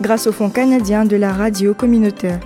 grâce au Fonds canadien de la radio communautaire.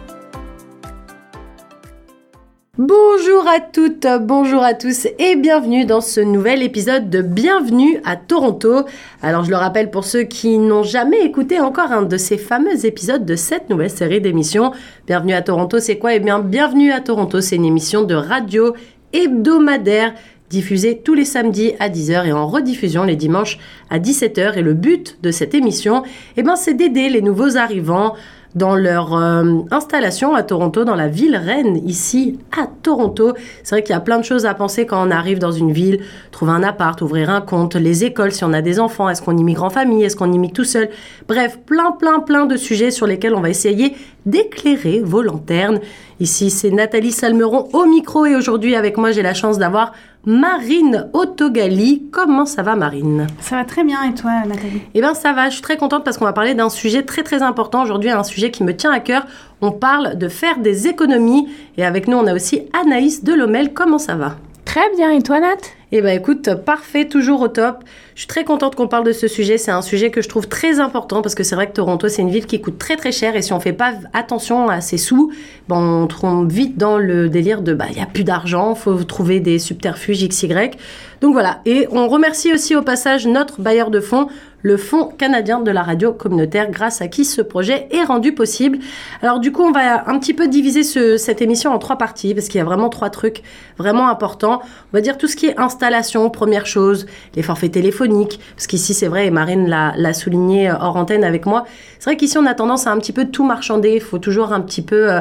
Bonjour à toutes, bonjour à tous et bienvenue dans ce nouvel épisode de Bienvenue à Toronto. Alors je le rappelle pour ceux qui n'ont jamais écouté encore un de ces fameux épisodes de cette nouvelle série d'émissions. Bienvenue à Toronto, c'est quoi? Eh bien, Bienvenue à Toronto, c'est une émission de radio hebdomadaire diffusée tous les samedis à 10h et en rediffusion les dimanches à 17h. Et le but de cette émission, eh ben, c'est d'aider les nouveaux arrivants dans leur euh, installation à Toronto, dans la ville reine, ici à Toronto. C'est vrai qu'il y a plein de choses à penser quand on arrive dans une ville, trouver un appart, ouvrir un compte, les écoles, si on a des enfants, est-ce qu'on immigre en famille, est-ce qu'on immigre tout seul? Bref, plein, plein, plein de sujets sur lesquels on va essayer d'éclairer vos lanternes. Ici, c'est Nathalie Salmeron au micro et aujourd'hui avec moi, j'ai la chance d'avoir Marine Autogali. Comment ça va Marine? Ça va très bien et toi Nathalie? Eh bien ça va, je suis très contente parce qu'on va parler d'un sujet très très important aujourd'hui, un sujet qui me tient à cœur. On parle de faire des économies et avec nous on a aussi Anaïs Delomel. Comment ça va? Très bien et toi Nat? Eh bien écoute, parfait, toujours au top. Je suis très contente qu'on parle de ce sujet. C'est un sujet que je trouve très important parce que c'est vrai que Toronto, c'est une ville qui coûte très très cher et si on fait pas attention à ses sous, ben, on tombe vite dans le délire de bah il y a plus d'argent, faut trouver des subterfuges XY. Donc voilà. Et on remercie aussi au passage notre bailleur de fonds, le Fonds canadien de la radio communautaire, grâce à qui ce projet est rendu possible. Alors du coup, on va un petit peu diviser ce, cette émission en trois parties parce qu'il y a vraiment trois trucs vraiment importants. On va dire tout ce qui est installation, première chose, les forfaits téléphoniques, parce qu'ici c'est vrai, et Marine l'a souligné hors antenne avec moi, c'est vrai qu'ici on a tendance à un petit peu tout marchander, il faut toujours un petit peu... Euh,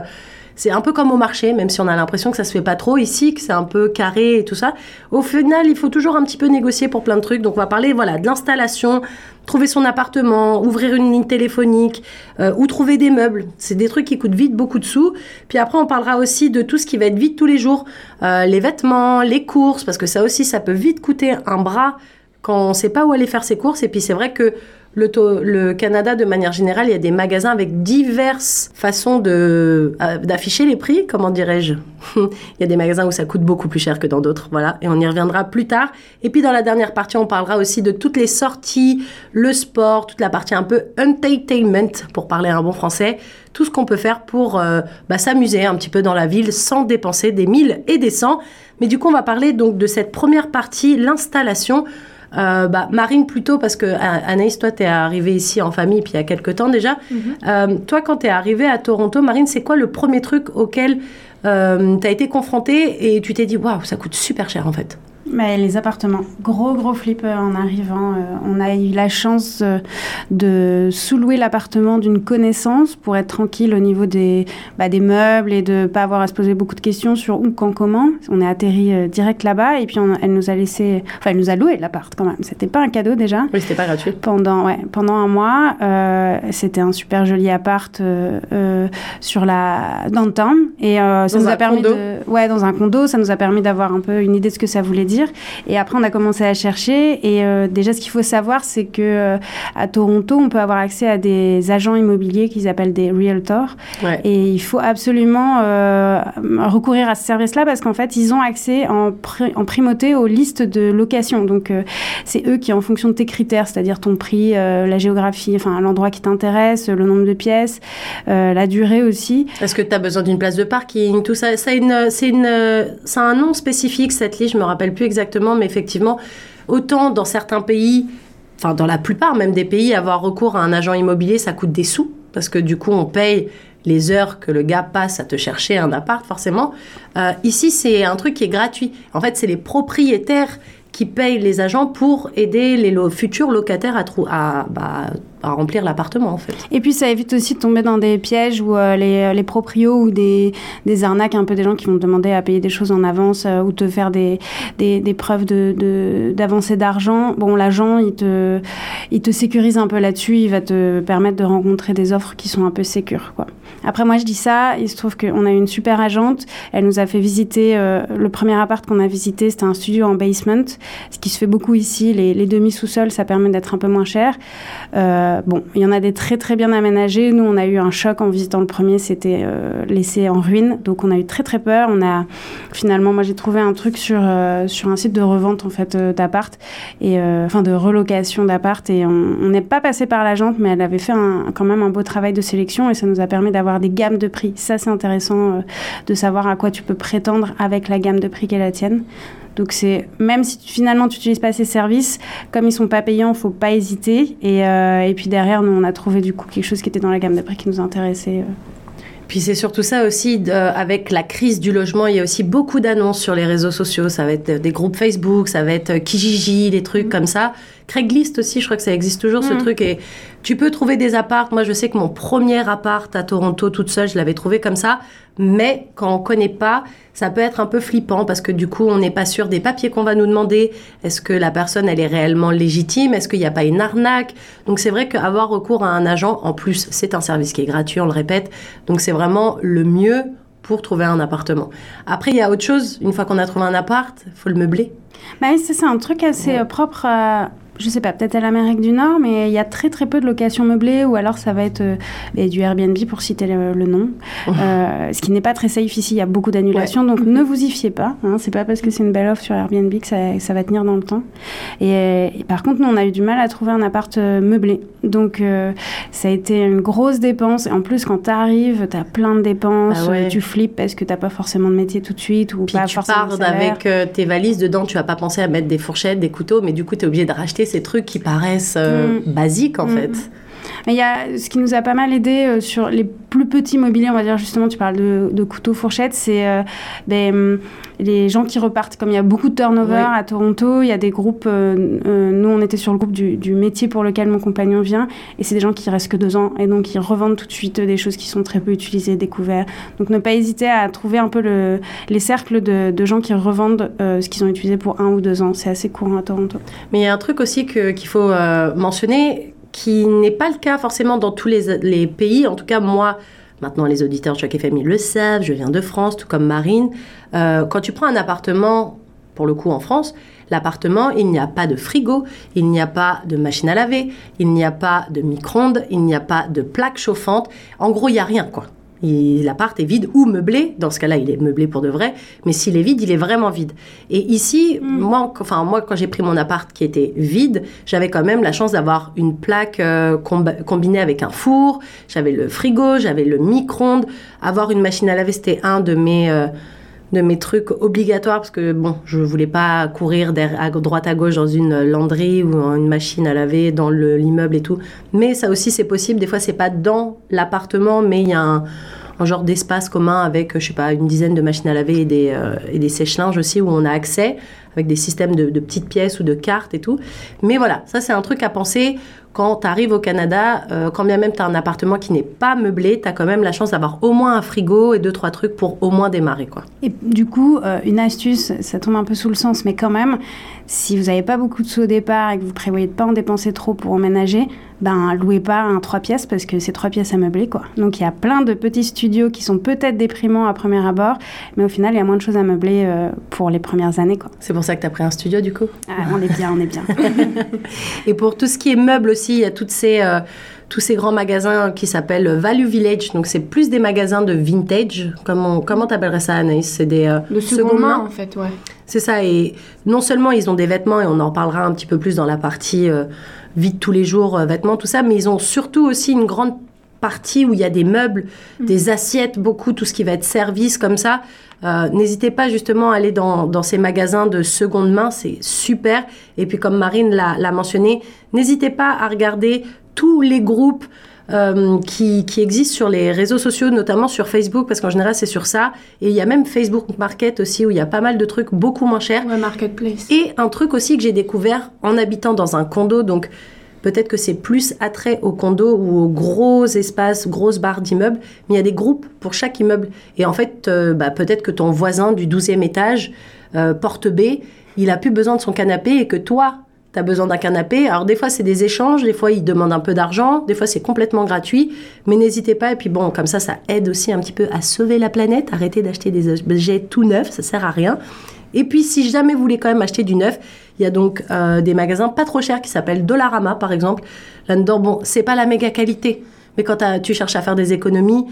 c'est un peu comme au marché, même si on a l'impression que ça se fait pas trop ici, que c'est un peu carré et tout ça. Au final, il faut toujours un petit peu négocier pour plein de trucs. Donc on va parler voilà de l'installation, trouver son appartement, ouvrir une ligne téléphonique euh, ou trouver des meubles. C'est des trucs qui coûtent vite beaucoup de sous. Puis après, on parlera aussi de tout ce qui va être vite tous les jours, euh, les vêtements, les courses, parce que ça aussi, ça peut vite coûter un bras quand on ne sait pas où aller faire ses courses. Et puis c'est vrai que le, Canada, de manière générale, il y a des magasins avec diverses façons euh, d'afficher les prix, comment dirais-je Il y a des magasins où ça coûte beaucoup plus cher que dans d'autres, voilà, et on y reviendra plus tard. Et puis dans la dernière partie, on parlera aussi de toutes les sorties, le sport, toute la partie un peu entertainment, pour parler un bon français, tout ce qu'on peut faire pour euh, bah, s'amuser un petit peu dans la ville sans dépenser des mille et des cents. Mais du coup, on va parler donc de cette première partie, l'installation. Euh, bah, Marine plutôt, parce que Anaïs, toi, tu es arrivée ici en famille, puis il y a quelques temps déjà. Mhm. Euh, toi, quand tu es arrivée à Toronto, Marine, c'est quoi le premier truc auquel euh, tu as été confrontée et tu t'es dit, waouh, ça coûte super cher en fait? Mais les appartements, gros gros flip euh, en arrivant. Euh, on a eu la chance euh, de sous-louer l'appartement d'une connaissance pour être tranquille au niveau des, bah, des meubles et de pas avoir à se poser beaucoup de questions sur où, quand, comment. On est atterri direct là-bas et puis elle nous a laissé, enfin elle nous a loué l'appart quand même. C'était pas un cadeau déjà. Oui, c'était pas gratuit. Pendant ouais, pendant un mois, c'était un super joli appart sur la downtown et ça nous a permis condo. de ouais dans un condo, ça nous a permis d'avoir un peu une idée de ce que ça voulait dire et après, on a commencé à chercher. Et euh, déjà, ce qu'il faut savoir, c'est que euh, à Toronto, on peut avoir accès à des agents immobiliers qu'ils appellent des realtors. Et il faut absolument euh, recourir à ce service-là parce qu'en fait, ils ont accès en, en primauté aux listes de location. Donc, c'est eux qui, en fonction de tes critères, c'est-à-dire ton prix, la géographie, enfin l'endroit qui t'intéresse, le nombre de pièces, la durée aussi. Est-ce que tu as besoin d'une place de parking, tout ça, une, c'est une, ça a un nom spécifique cette liste, je me rappelle plus exactement, mais effectivement, autant dans certains pays, enfin dans la plupart même des pays, avoir recours à un agent immobilier, ça coûte des sous, parce que du coup, on paye les heures que le gars passe à te chercher un appart, forcément. Euh, ici, c'est un truc qui est gratuit. En fait, c'est les propriétaires qui payent les agents pour aider les futurs locataires à, à, bah, à remplir l'appartement en fait. Et puis ça évite aussi de tomber dans des pièges où euh, les, les proprios ou des, des arnaques, un peu des gens qui vont te demander à payer des choses en avance euh, ou te faire des, des, des preuves de, d'avancée d'argent. Bon, l'agent, il te, il te sécurise un peu là-dessus, il va te permettre de rencontrer des offres qui sont un peu sécures. Quoi. Après, moi, je dis ça, il se trouve qu'on a une super agente, elle nous a fait visiter, euh, le premier appart qu'on a visité, c'était un studio en basement, ce qui se fait beaucoup ici, les, les demi-sous-sols, ça permet d'être un peu moins cher. Euh, bon, il y en a des très très bien aménagés. Nous, on a eu un choc en visitant le premier, c'était euh, laissé en ruine, donc on a eu très très peur. On a finalement, moi j'ai trouvé un truc sur sur un site de revente en fait d'appart et enfin de relocation d'appart et on n'est pas passé par l'agente, mais elle avait fait quand même un beau travail de sélection et ça nous a permis d'avoir des gammes de prix. Ça c'est intéressant euh, de savoir à quoi tu peux prétendre avec la gamme de prix qu'est la tienne. Donc c'est même si tu- finalement tu n'utilises pas ces services, comme ils sont pas payants, faut pas hésiter. Et, euh, et puis derrière, nous on a trouvé du coup quelque chose qui était dans la gamme de prix qui nous intéressait. euh. Puis c'est surtout ça aussi, de- avec la crise du logement, il y a aussi beaucoup d'annonces sur les réseaux sociaux. Ça va être des groupes Facebook, ça va être Kijiji, des trucs comme ça. Craigslist aussi, je crois que ça existe toujours ce Mhm. truc. Et tu peux trouver des apparts. Moi, je sais que mon premier appart à Toronto, toute seule, je l'avais trouvé comme ça. Mais quand on connaît pas, ça peut être un peu flippant parce que du coup, on n'est pas sûr des papiers qu'on va nous demander. Est-ce que la personne, elle est réellement légitime? Est-ce qu'il n'y a pas une arnaque? Donc c'est vrai qu'avoir recours à un agent, en plus, c'est un service qui est gratuit, on le répète. Donc c'est vraiment le mieux pour trouver un appartement. Après, il y a autre chose. Une fois qu'on a trouvé un appart, il faut le meubler. Ça, c'est un truc assez Ouais. euh, propre à, je sais pas, peut-être à l'Amérique du Nord, mais il y a très très peu de locations meublées ou alors ça va être euh, du Airbnb pour citer le, le nom. Euh, ce qui n'est pas très safe ici, il y a beaucoup d'annulations, donc ne vous y fiez pas. Hein, c'est pas parce que c'est une belle offre sur Airbnb que ça, ça va tenir dans le temps. Et, et par contre, nous, on a eu du mal à trouver un appart euh, meublé. Donc euh, ça a été une grosse dépense. Et en plus, quand tu arrives, tu as plein de dépenses, Ah ouais. tu flippes parce que t'as pas forcément de métier tout de suite ou Puis pas tu forcément pars de salaire. avec tes valises dedans, tu vas pas penser à mettre des fourchettes, des couteaux, mais du coup, tu es obligé de racheter ces trucs qui paraissent euh, Mm. basiques en Mm. fait. Mais il y a ce qui nous a pas mal aidé euh, sur les plus petits mobiliers, on va dire justement, tu parles de, de couteaux, fourchettes, c'est euh, ben, hum, les gens qui repartent. Comme il y a beaucoup de turnover Oui. à Toronto, il y a des groupes. euh, nous, on était sur le groupe du, du métier pour lequel mon compagnon vient, et c'est des gens qui restent que deux ans, et donc ils revendent tout de suite des choses qui sont très peu utilisées, découvertes. Donc ne pas hésiter à trouver un peu le, les cercles de, de gens qui revendent euh, ce qu'ils ont utilisé pour un ou deux ans. C'est assez courant à Toronto. Mais il y a un truc aussi qu'il faut euh, mentionner qui n'est pas le cas forcément dans tous les, pays. En tout cas, moi, maintenant les auditeurs de Choc FM, le savent, je viens de France, tout comme Marine. Euh, quand tu prends un appartement, pour le coup en France, l'appartement, il n'y a pas de frigo, il n'y a pas de machine à laver, il n'y a pas de micro-ondes, il n'y a pas de plaque chauffante. En gros, il n'y a rien, quoi. L'appart est vide ou meublé. Dans ce cas-là, il est meublé pour de vrai. Mais s'il est vide, il est vraiment vide. Et ici, moi, enfin, moi, quand j'ai pris mon appart qui était vide, j'avais quand même la chance d'avoir une plaque euh, comb- combinée avec un four. J'avais le frigo, j'avais le micro-ondes. Avoir une machine à laver, c'était un de mes euh, de mes trucs obligatoires parce que bon, je voulais pas courir à droite à gauche dans une landerie ou une machine à laver dans le- l'immeuble et tout. Mais ça aussi c'est possible. Des fois c'est pas dans l'appartement, mais il y a un, genre d'espace commun avec je sais pas une dizaine de machines à laver et des euh, et des sèche-linges aussi où on a accès avec des systèmes de, de petites pièces ou de cartes et tout. Mais voilà, ça c'est un truc à penser quand tu arrives au Canada, euh, quand bien même tu as un appartement qui n'est pas meublé, tu as quand même la chance d'avoir au moins un frigo et deux, trois trucs pour au moins démarrer. quoi. Et du coup, euh, une astuce, ça tombe un peu sous le sens, mais quand même, si vous n'avez pas beaucoup de sous au départ et que vous prévoyez de pas en dépenser trop pour emménager, ben louez pas un trois pièces parce que c'est trois pièces à meubler quoi. Donc il y a plein de petits studios qui sont peut-être déprimants à premier abord, mais au final il y a moins de choses à meubler euh, pour les premières années quoi. C'est pour ça que tu as pris un studio du coup? Ah, on est bien, on est bien. Et pour tout ce qui est meubles aussi, il y a toutes ces, euh, tous ces grands magasins qui s'appellent Value Village. Donc c'est plus des magasins de vintage. Comment comment t'appellerais ça Anaïs? C'est des euh, De seconde main, en fait, ouais. C'est ça, et non seulement ils ont des vêtements, et on en parlera un petit peu plus dans la partie euh, vie de tous les jours, euh, vêtements, tout ça, mais ils ont surtout aussi une grande partie où il y a des meubles, des assiettes, beaucoup, tout ce qui va être service comme ça. Euh, N'hésitez pas justement à aller dans, dans ces magasins de seconde main, c'est super. Et puis comme Marine l'a mentionné, n'hésitez pas à regarder tous les groupes euh, qui, qui existent sur les réseaux sociaux, notamment sur Facebook, parce qu'en général c'est sur ça. Et il y a même Facebook Market aussi, où il y a pas mal de trucs beaucoup moins chers. Ouais, Marketplace. Et un truc aussi que j'ai découvert en habitant dans un condo, donc peut-être que c'est plus attrait au condo ou aux gros espaces, grosses barres d'immeubles, mais il y a des groupes pour chaque immeuble. Et en fait, euh, bah, peut-être que ton voisin du 12e étage, euh, porte B, il a plus besoin de son canapé et que toi, tu as besoin d'un canapé. Alors des fois, c'est des échanges, des fois, il demande un peu d'argent, des fois, c'est complètement gratuit, mais n'hésitez pas. Et puis bon, comme ça, ça aide aussi un petit peu à sauver la planète. Arrêtez d'acheter des objets tout neufs, ça sert à rien. Et puis, si jamais vous voulez quand même acheter du neuf, il y a donc euh, des magasins pas trop chers qui s'appellent Dollarama, par exemple. Là-dedans, bon, c'est pas la méga qualité, mais quand tu cherches à faire des économies,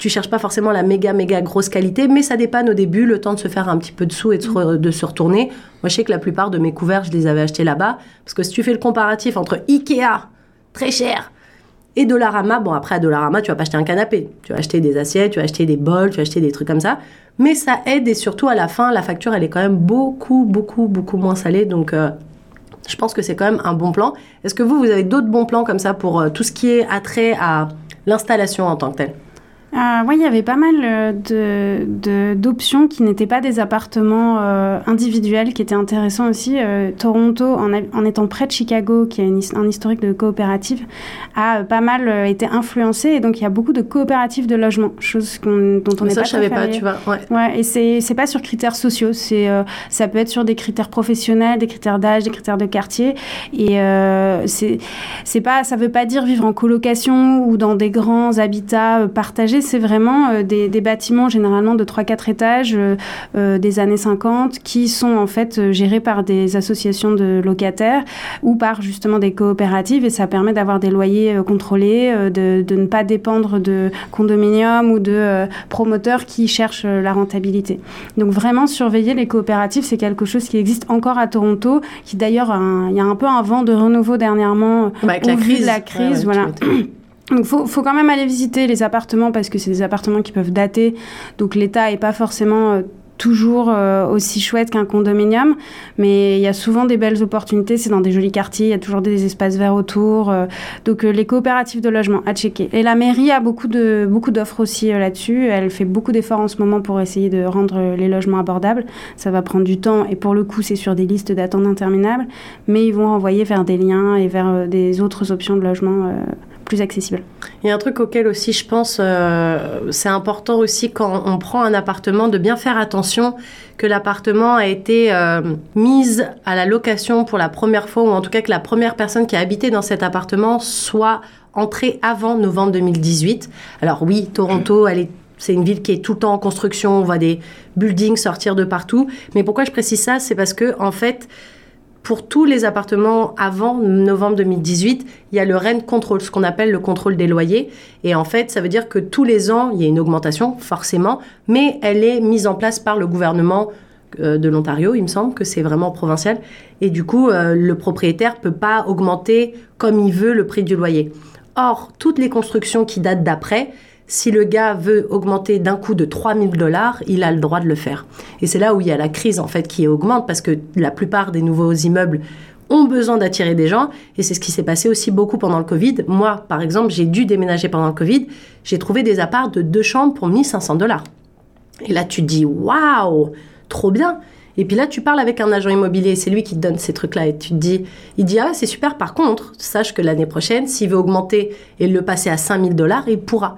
tu cherches pas forcément la méga méga grosse qualité, mais ça dépanne au début, le temps de se faire un petit peu de sous et de, se, retourner. Moi, je sais que la plupart de mes couverts, je les avais achetés là-bas, parce que si tu fais le comparatif entre Ikea, très cher, et Dollarama, bon après à Dollarama, tu vas pas acheter un canapé, tu vas acheter des assiettes, tu vas acheter des bols, tu vas acheter des trucs comme ça, mais ça aide et surtout à la fin, la facture elle est quand même beaucoup beaucoup beaucoup moins salée, donc euh, je pense que c'est quand même un bon plan. Est-ce que vous, vous avez d'autres bons plans comme ça pour euh, tout ce qui est attrait à l'installation en tant que telle? Euh, oui, il y avait pas mal euh, d'options qui n'étaient pas des appartements euh, individuels, qui étaient intéressants aussi. Euh, Toronto, en, en, étant près de Chicago, qui a une, un historique de coopérative, a pas mal été influencé. Et donc, il y a beaucoup de coopératives de logement, chose dont on n'est pas je savais pas, tu vois. Ouais. ouais et c'est pas sur critères sociaux. C'est ça peut être sur des critères professionnels, des critères d'âge, des critères de quartier. Et c'est pas, ça veut pas dire vivre en colocation ou dans des grands habitats partagés c'est vraiment euh, des, bâtiments généralement de 3-4 étages euh, euh, des années 50 qui sont en fait gérés par des associations de locataires ou par justement des coopératives et ça permet d'avoir des loyers contrôlés, de, ne pas dépendre de condominiums ou de promoteurs qui cherchent la rentabilité. Donc vraiment surveiller les coopératives, c'est quelque chose qui existe encore à Toronto, qui d'ailleurs, il y a un peu un vent de renouveau dernièrement bah, avec la crise. la crise, voilà. Donc, faut, quand même aller visiter les appartements parce que c'est des appartements qui peuvent dater. Donc, l'état est pas forcément euh, toujours euh, aussi chouette qu'un condominium, mais il y a souvent des belles opportunités. C'est dans des jolis quartiers, il y a toujours des espaces verts autour. Euh, donc, les coopératives de logement à checker. Et la mairie a beaucoup de beaucoup d'offres aussi là-dessus. Elle fait beaucoup d'efforts en ce moment pour essayer de rendre les logements abordables. Ça va prendre du temps et pour le coup, c'est sur des listes d'attente interminables, mais ils vont envoyer vers des liens et vers des autres options de logement accessible. Il y a un truc auquel aussi je pense, euh, c'est important aussi quand on prend un appartement de bien faire attention que l'appartement a été euh, mise à la location pour la première fois, ou en tout cas que la première personne qui a habité dans cet appartement soit entrée avant novembre 2018. Alors oui, Toronto, c'est une ville qui est tout le temps en construction, on voit des buildings sortir de partout. Mais pourquoi je précise ça? C'est parce que, en fait, pour tous les appartements avant novembre 2018, il y a le REN contrôle, ce qu'on appelle le contrôle des loyers. Et en fait, ça veut dire que tous les ans, il y a une augmentation, forcément, mais elle est mise en place par le gouvernement euh, de l'Ontario, il me semble que c'est vraiment provincial. Et du coup, euh, le propriétaire peut pas augmenter comme il veut le prix du loyer. Or, toutes les constructions qui datent d'après, si le gars veut augmenter d'un coup de 3000 dollars, il a le droit de le faire. Et c'est là où il y a la crise en fait qui augmente parce que la plupart des nouveaux immeubles ont besoin d'attirer des gens et c'est ce qui s'est passé aussi beaucoup pendant le Covid. Moi, par exemple, j'ai dû déménager pendant le Covid, j'ai trouvé des apparts de deux chambres pour 1500 dollars. Et là, tu te dis waouh, trop bien. Et puis là, tu parles avec un agent immobilier, c'est lui qui te donne ces trucs-là. Et tu te dis, il dit, ah, c'est super, par contre, sache que l'année prochaine, s'il veut augmenter et le passer à 5000 dollars, il pourra.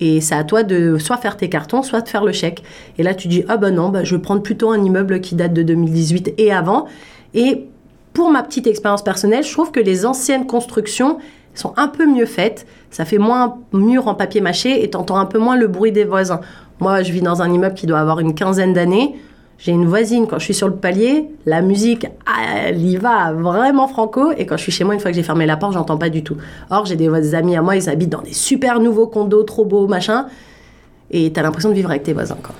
Et c'est à toi de soit faire tes cartons, soit de faire le chèque. Et là, tu dis, ah ben non, bah, je vais prendre plutôt un immeuble qui date de 2018 et avant. Et pour ma petite expérience personnelle, je trouve que les anciennes constructions sont un peu mieux faites. Ça fait moins mur en papier mâché et t'entends un peu moins le bruit des voisins. Moi, je vis dans un immeuble qui doit avoir une quinzaine d'années. J'ai une voisine, quand je suis sur le palier, la musique, elle y va vraiment franco. Et quand je suis chez moi, une fois que j'ai fermé la porte, j'entends pas du tout. Or, j'ai des amis à moi, ils habitent dans des super nouveaux condos, trop beaux, machin. Et t'as l'impression de vivre avec tes voisins, quoi.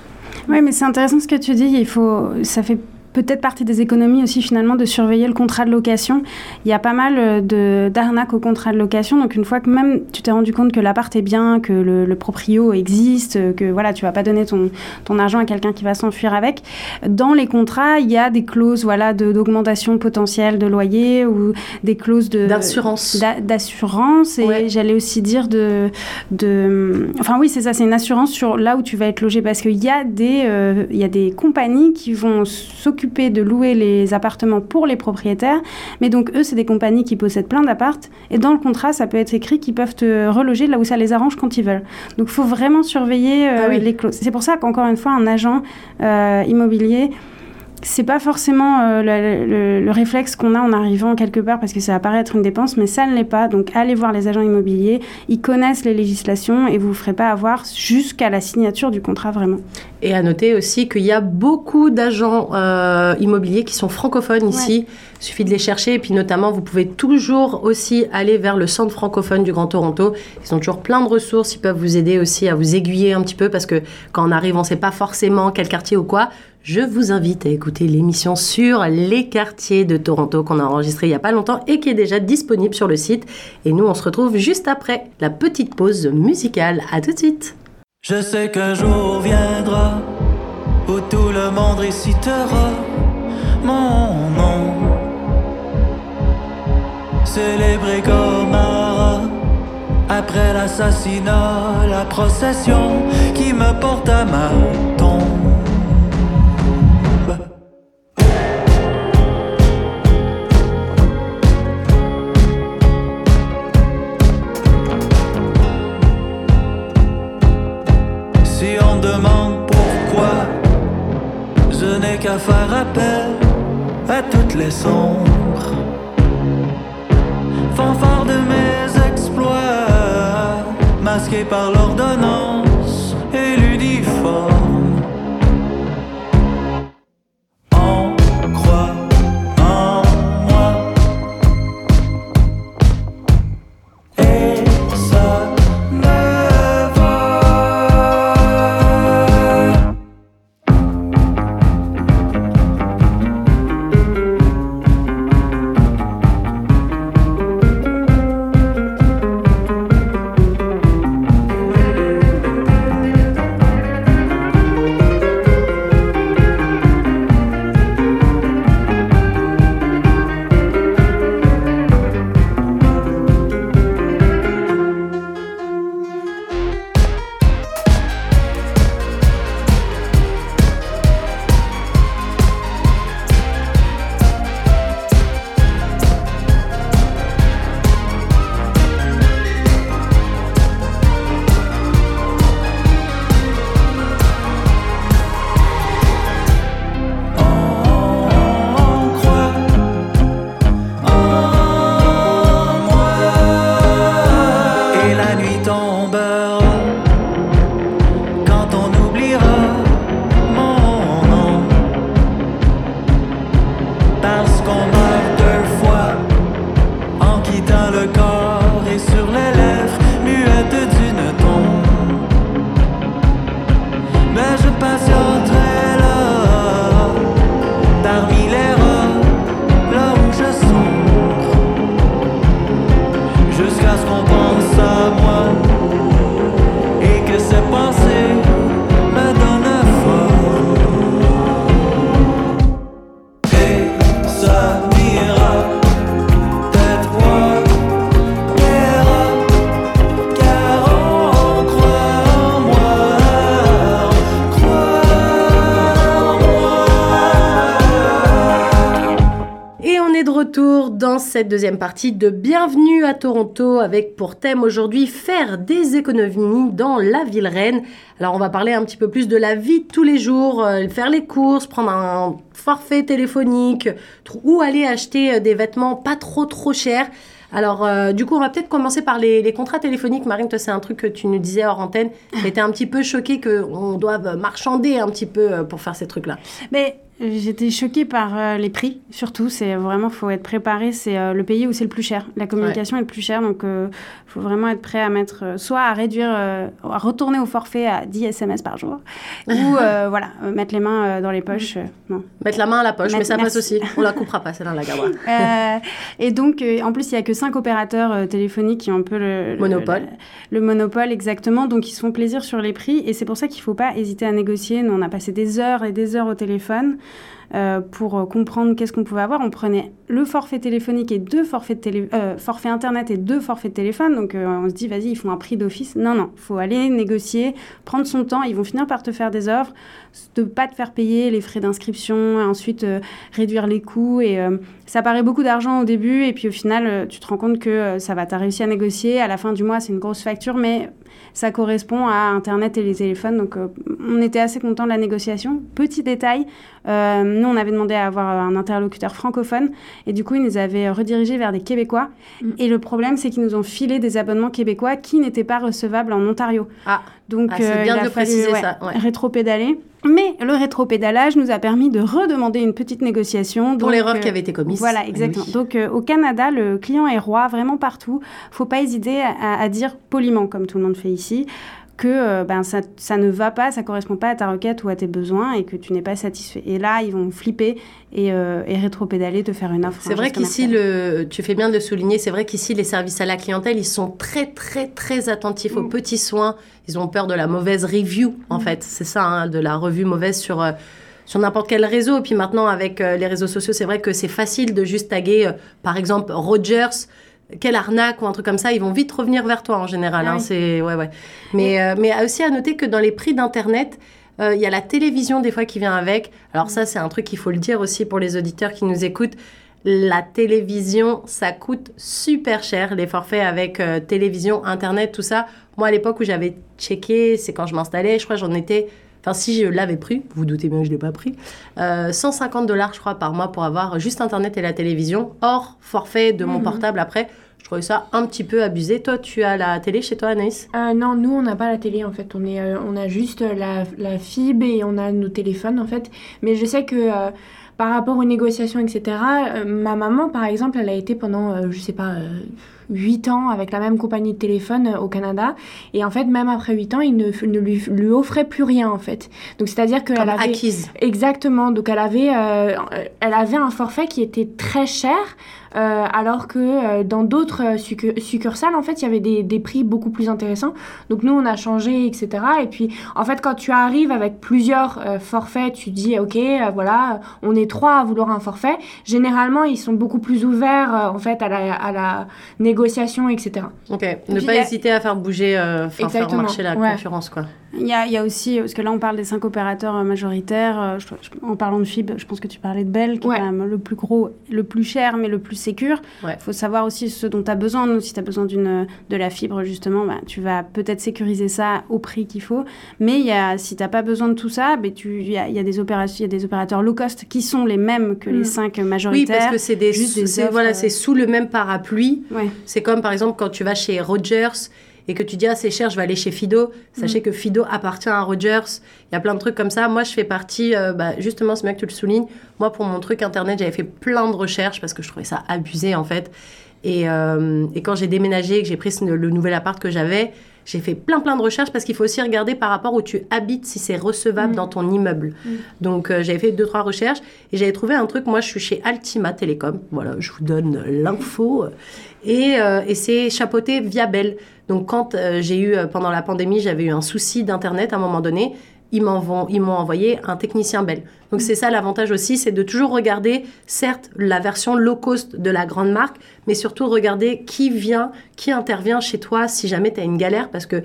Oui, mais c'est intéressant ce que tu dis. Il faut, ça fait peut-être partie des économies aussi finalement de surveiller le contrat de location. Il y a pas mal euh, de d'arnaques au contrat de location. Donc une fois que même tu t'es rendu compte que l'appart est bien, que le, le, proprio existe, que voilà, tu vas pas donner ton, ton argent à quelqu'un qui va s'enfuir avec, dans les contrats, il y a des clauses voilà, d'augmentation potentielle de loyer ou des clauses d'assurance. D'assurance. Et j'allais aussi dire de, de... Enfin oui, c'est ça, c'est une assurance sur là où tu vas être logé parce qu'il y, a des, euh, y a des compagnies qui vont s'occuper s'occuper de louer les appartements pour les propriétaires. Mais donc, eux, c'est des compagnies qui possèdent plein d'appartes. Et dans le contrat, ça peut être écrit qu'ils peuvent te reloger là où ça les arrange quand ils veulent. Donc, il faut vraiment surveiller euh, Ah les clauses. C'est pour ça qu'encore une fois, un agent euh, immobilier c'est pas forcément euh, le, le, le, réflexe qu'on a en arrivant quelque part parce que ça va paraître une dépense, mais ça ne l'est pas. Donc allez voir les agents immobiliers, ils connaissent les législations et vous ne ferez pas avoir jusqu'à la signature du contrat vraiment. Et à noter aussi qu'il y a beaucoup d'agents euh, immobiliers qui sont francophones ici. Ouais. Il suffit de les chercher. Et puis notamment, vous pouvez toujours aussi aller vers le centre francophone du Grand Toronto. Ils ont toujours plein de ressources. Ils peuvent vous aider aussi à vous aiguiller un petit peu parce que quand on arrive, on ne sait pas forcément quel quartier ou quoi. Je vous invite à écouter l'émission sur les quartiers de Toronto qu'on a enregistrée il n'y a pas longtemps et qui est déjà disponible sur le site. Et nous, on se retrouve juste après la petite pause musicale. À tout de suite. Je sais qu'un jour viendra où tout le monde récitera mon nom. Célébré comme un après l'assassinat, la procession qui me porte à ma tombe. Qu'à faire appel à toutes les sombres. Fanfare de mes exploits, masqués par l'ordonnance et l'uniforme. Cette deuxième partie de Bienvenue à Toronto avec pour thème aujourd'hui faire des économies dans la ville reine. Alors on va parler un petit peu plus de la vie de tous les jours, euh, faire les courses, prendre un forfait téléphonique ou aller acheter euh, des vêtements pas trop trop chers. Alors, euh, du coup, on va peut-être commencer par les, les contrats téléphoniques. Marine, toi, c'est un truc que tu nous disais hors antenne. J'étais un petit peu choquée qu'on doive marchander un petit peu pour faire ces trucs-là. Mais j'étais choquée par euh, les prix, surtout. C'est vraiment, faut être préparé. C'est euh, le pays où c'est le plus cher. La communication est le plus cher, donc il faut vraiment être prêt à mettre, euh, soit à réduire, euh, à retourner au forfait à 10 SMS par jour, ou euh, voilà, euh, mettre les mains euh, dans les poches. euh, non. Mettre la main à la poche, mais ça passe aussi. On la coupera pas, celle-là, la gardera. Euh, et donc, euh, en plus, il y a que cinq opérateurs euh, téléphoniques qui ont un peu le, le- Monopole. Le, le monopole, exactement. Donc, ils se font plaisir sur les prix. Et c'est pour ça qu'il ne faut pas hésiter à négocier. Nous, on a passé des heures et des heures au téléphone. Euh, pour euh, comprendre qu'est-ce qu'on pouvait avoir. On prenait le forfait téléphonique et deux forfaits, télé, euh, forfait internet et deux forfaits de téléphone. Donc on se dit, vas-y, ils font un prix d'office. Non, non, faut aller négocier, prendre son temps. Ils vont finir par te faire des offres, de pas te faire payer les frais d'inscription, ensuite réduire les coûts. Et ça paraît beaucoup d'argent au début, et puis au final, tu te rends compte que ça va, tu as réussi à négocier. À la fin du mois, c'est une grosse facture, mais ça correspond à Internet et les téléphones. Donc, euh, on était assez content de la négociation. Petit détail, euh, nous, on avait demandé à avoir un interlocuteur francophone et du coup, ils nous avaient redirigés vers des Québécois. Mm. Et le problème, c'est qu'ils nous ont filé des abonnements québécois qui n'étaient pas recevables en Ontario. Ah, Donc, Ah, c'est euh, bien de fallu, préciser, ouais, ça, ouais. rétropédaler. Mais le rétropédalage nous a permis de redemander une petite négociation. pour l'erreur euh, qui avait été commise. voilà, exactement. Oui. Donc euh, au Canada, le client est roi, vraiment partout. Faut pas hésiter à, à dire poliment, comme tout le monde fait ici, que euh, ben, ça, ça ne va pas, ça correspond pas à ta requête ou à tes besoins et que tu n'es pas satisfait. Et là, ils vont flipper et, euh, et rétropédaler, te faire une offre. C'est vrai qu'ici, le, tu fais bien de le souligner, c'est vrai qu'ici, les services à la clientèle, ils sont très, très, très attentifs aux Mm. petits soins. Ils ont peur de la mauvaise review, en fait. C'est ça, hein, de la revue mauvaise sur, euh, sur n'importe quel réseau. Et puis maintenant, avec euh, les réseaux sociaux, c'est vrai que c'est facile de juste taguer, euh, par exemple, Rogers. Quelle arnaque ou un truc comme ça, ils vont vite revenir vers toi en général. Ah hein, oui. c'est ouais, ouais. Mais, euh, mais aussi à noter que dans les prix d'internet, euh, il y a la télévision des fois qui vient avec. Alors ça, c'est un truc qu'il faut le dire aussi pour les auditeurs qui nous écoutent. La télévision, ça coûte super cher, les forfaits avec euh, télévision, internet, tout ça. Moi, à l'époque où j'avais checké, c'est quand je m'installais, je crois j'en étais... Enfin, si je l'avais pris, vous vous doutez bien que je ne l'ai pas pris, euh, 150 dollars, je crois, par mois pour avoir juste internet et la télévision, hors forfait de mon Mhm. portable après. Je trouvais ça un petit peu abusé. Toi, tu as la télé chez toi, Anaïs? Euh, non, nous, on n'a pas la télé, en fait. On, est, euh, on a juste la, la fibre et on a nos téléphones, en fait. Mais je sais que euh, par rapport aux négociations, etc., euh, ma maman, par exemple, elle a été pendant, euh, je sais pas, euh, 8 ans avec la même compagnie de téléphone euh, au Canada. Et en fait, même après 8 ans, ils ne, ne lui, lui offraient plus rien, en fait. Donc, c'est-à-dire qu'elle avait... acquise. Exactement. Donc elle avait, euh, elle avait un forfait qui était très cher, euh, alors que euh, dans d'autres euh, succu- succursales, en fait, il y avait des, des prix beaucoup plus intéressants. Donc nous, on a changé, etc. Et puis, en fait, quand tu arrives avec plusieurs forfaits, tu dis, ok, voilà, on est trois à vouloir un forfait. Généralement, ils sont beaucoup plus ouverts, en fait, à la, à la négociation, etc. Ok. Ne puis, pas a- hésiter à faire bouger, enfin, faire marcher la ouais. concurrence, quoi. Il y, a, il y a aussi, parce que là on parle des cinq opérateurs euh, majoritaires, euh, je- je- en parlant de fibre, je pense que tu parlais de Bell, qui Ouais. est quand même le plus gros, le plus cher, mais le plus sécur. Il Ouais. faut savoir aussi ce dont tu as besoin. Si tu as besoin de la fibre, justement, bah, tu vas peut-être sécuriser ça au prix qu'il faut. Mais il y a, si tu n'as pas besoin de tout ça, bah, tu- il y, a, il y, a des opérations- il y a des opérateurs low cost qui sont les mêmes que Mm. les cinq Oui, majoritaires. parce que c'est des, juste des c'est- offres, voilà, euh, c'est sous le même parapluie. Ouais. C'est comme par exemple quand tu vas chez Rogers et que tu dis ah c'est cher, je vais aller chez Fido. Sachez Mm. que Fido appartient à Rogers. Il y a plein de trucs comme ça. Moi, je fais partie, euh, bah, justement, c'est bien que tu le soulignes. Moi, pour mon truc internet, j'avais fait plein de recherches parce que je trouvais ça abusé en fait. Et, euh, et quand j'ai déménagé, que j'ai pris ce- le nouvel appart que j'avais, j'ai fait plein plein de recherches parce qu'il faut aussi regarder par rapport où tu habites si c'est recevable Mm. dans ton immeuble. Mm. Donc euh, j'avais fait deux trois recherches et j'avais trouvé un truc. Moi, je suis chez Altima Télécom. Voilà, je vous donne l'info. Et, euh, et c'est chapeauté via Bell. Donc quand euh, j'ai eu euh, pendant la pandémie, j'avais eu un souci d'internet à un moment donné. Ils m'ont envoyé un technicien Bell. Donc c'est ça l'avantage aussi, c'est de toujours regarder, certes, la version low cost de la grande marque, mais surtout regarder qui vient, qui intervient chez toi si jamais tu as une galère, parce que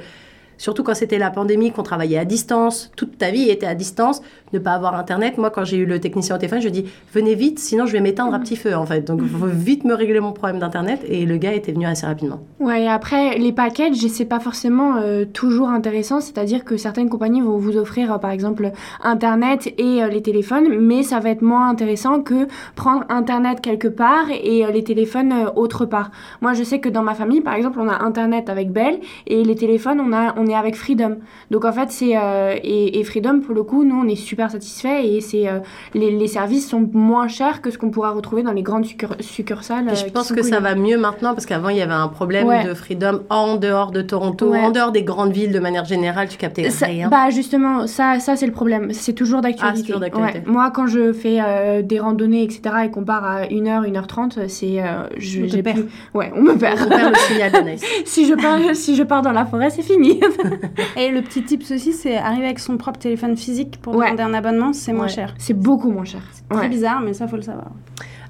surtout quand c'était la pandémie, qu'on travaillait à distance, toute ta vie était à distance, ne pas avoir Internet. Moi, quand j'ai eu le technicien au téléphone, je dis venez vite, sinon je vais m'éteindre à petit feu en fait. Donc il faut vite me régler mon problème d'Internet. Et le gars était venu assez rapidement. Ouais, et après, les packages, c'est pas forcément euh, toujours intéressant, c'est-à-dire que certaines compagnies vont vous offrir, euh, par exemple, Internet et euh, les téléphones, mais ça va être moins intéressant que prendre Internet quelque part et les téléphones autre part. Moi, je sais que dans ma famille, par exemple, on a Internet avec Bell et les téléphones, on, a, on est avec Freedom. Donc, en fait, c'est... euh, et, et Freedom, pour le coup, nous, on est super satisfaits et c'est... euh, les, les services sont moins chers que ce qu'on pourra retrouver dans les grandes succur- succursales. Et euh, je qui pense que ça va mieux maintenant parce qu'avant il y avait un problème Ouais. de freedom en dehors de Toronto, Ouais. en dehors des grandes villes de manière générale, tu captais Ça- rien. bah justement, ça, ça c'est le problème. C'est toujours d'actualité. Ah, d'actualité. Ouais. Moi, quand je fais euh, des randonnées, etc., et qu'on part à 1h, 1h30, c'est. euh, je, On te j'ai perd. plus- Ouais, on me perd. On perd le signal si, je pars, si je pars dans la forêt, c'est fini. Et le petit tips aussi, c'est arriver avec son propre téléphone physique pour Ouais. demander un abonnement, c'est moins Ouais. cher. C'est beaucoup moins cher. Très Ouais. bizarre, mais ça, faut le savoir.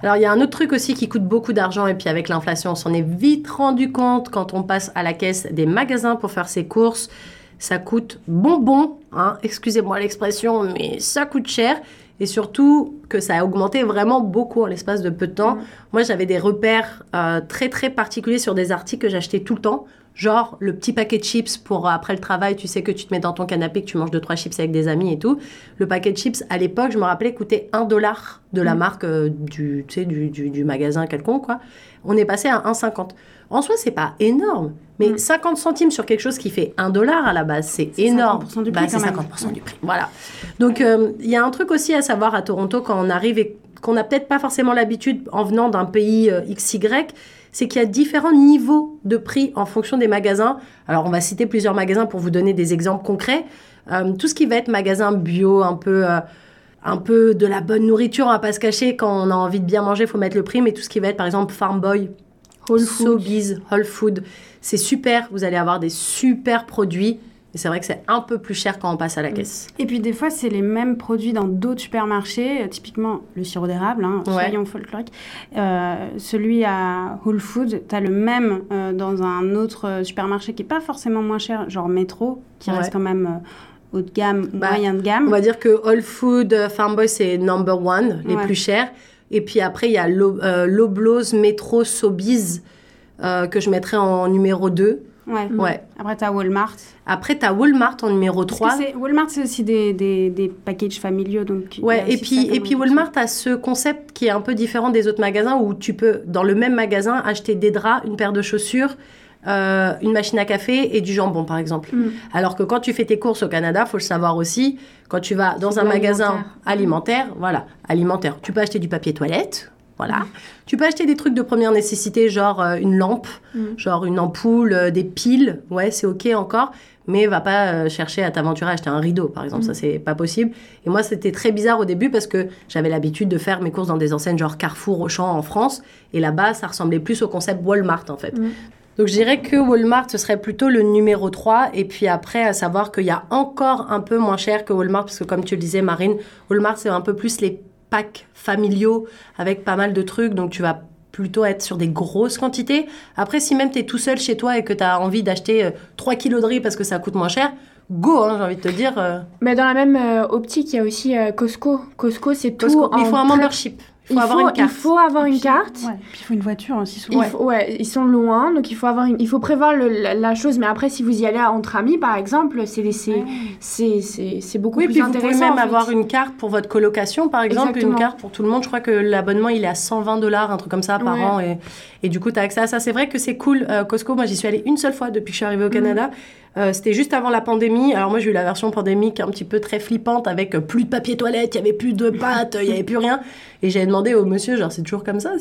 Alors, il y a un autre truc aussi qui coûte beaucoup d'argent, et puis avec l'inflation, on s'en est vite rendu compte quand on passe à la caisse des magasins pour faire ses courses. Ça coûte bonbon, hein, excusez-moi l'expression, mais ça coûte cher. Et surtout que ça a augmenté vraiment beaucoup en l'espace de peu de temps. Moi, j'avais des repères euh, très très particuliers sur des articles que j'achetais tout le temps. Genre le petit paquet de chips pour euh, après le travail, tu sais que tu te mets dans ton canapé, que tu manges deux trois chips avec des amis et tout. Le paquet de chips, à l'époque, je me rappelais, coûtait 1 dollar de la marque euh, du, du, du, du magasin quelconque. Quoi. On est passé à 1,50. En soi, c'est pas énorme, mais 50 centimes sur quelque chose qui fait 1 dollar à la base, c'est C'est énorme. 50% du Bah, prix, c'est quand même. 50% du prix. Voilà. Donc, euh, il y a un truc aussi à savoir à Toronto quand on arrive et qu'on n'a peut-être pas forcément l'habitude en venant d'un pays euh, XY, c'est qu'il y a différents niveaux de prix en fonction des magasins. Alors, on va citer plusieurs magasins pour vous donner des exemples concrets. Euh, tout ce qui va être magasin bio, un peu, euh, un peu de la bonne nourriture, on va pas se cacher. Quand on a envie de bien manger, il faut mettre le prix. Mais tout ce qui va être, par exemple, Farm Boy, Whole Foods. Sobeys, Whole Food, c'est super. Vous allez avoir des super produits. Mais c'est vrai que c'est un peu plus cher quand on passe à la caisse. Et puis des fois, c'est les mêmes produits dans d'autres supermarchés. Euh, typiquement, le sirop d'érable, hein, Ouais. soyons folkloriques. Euh, celui à Whole Food, tu as le même euh, dans un autre supermarché qui est pas forcément moins cher, genre Métro, qui Ouais. reste quand même haut de gamme, Bah, moyen de gamme. On va dire que Whole Food, euh, Farm Boy, c'est number one, les Ouais. plus chers. Et puis après, il y a Lo- Loblaws, Metro, Sobeys, que je mettrais en numéro 2. Ouais. Ouais. Après, tu as Walmart. Après, tu as Walmart en numéro Parce 3. que c'est- Walmart, c'est aussi des, des, des packages familiaux. Donc Ouais, et puis, et puis. Walmart a ce concept qui est un peu différent des autres magasins où tu peux, dans le même magasin, acheter des draps, une paire de chaussures, euh, une machine à café et du jambon, par exemple. Mm. Alors que quand tu fais tes courses au Canada, faut le savoir aussi, quand tu vas dans un magasin alimentaire, voilà, alimentaire, tu peux acheter du papier toilette. Voilà. Tu peux acheter des trucs de première nécessité, genre euh, une lampe, Mm. genre une ampoule, euh, des piles. Ouais, c'est OK encore. Mais va pas euh, chercher à t'aventurer à acheter un rideau, par exemple. Ça, c'est pas possible. Et moi, c'était très bizarre au début parce que j'avais l'habitude de faire mes courses dans des enseignes genre Carrefour, Auchan en France. Et là-bas, ça ressemblait plus au concept Walmart, en fait. Mm. Donc, je dirais que Walmart, ce serait plutôt le numéro 3. Et puis après, à savoir qu'il y a encore un peu moins cher que Walmart parce que, comme tu le disais, Marine, Walmart, c'est un peu plus les packs familiaux avec pas mal de trucs. Donc, tu vas plutôt être sur des grosses quantités. Après, si même tu es tout seul chez toi et que tu as envie d'acheter euh, 3 kilos de riz parce que ça coûte moins cher, go, hein, j'ai envie de te dire. euh, Mais dans la même euh, optique, il y a aussi euh, Costco. Costco, c'est tout. Costco. Mais il faut en un membership. Faut Il avoir faut, une carte. il faut avoir une carte. Ouais. Puis il faut une voiture aussi souvent. Il faut- ouais, ils sont loin, donc il faut avoir une, il faut prévoir le- la, la chose. Mais après, si vous y allez entre amis, par exemple, c'est c'est beaucoup Oui, plus puis vous intéressant. pouvez même en fait. avoir une carte pour votre colocation, par exemple, Exactement. une carte pour tout le monde. Je crois que l'abonnement, il est à 120 dollars, un truc comme ça par Ouais. an. Et, et du coup, tu as accès à ça. C'est vrai que c'est cool. Euh, Costco, moi, j'y suis allée une seule fois depuis que je suis arrivée au Canada. Euh, C'était juste avant la pandémie. Alors moi, j'ai eu la version pandémique un petit peu très flippante avec euh, plus de papier toilette, il y avait plus de pâtes, il y avait plus rien. Et j'ai demandé au monsieur, genre, c'est toujours comme ça?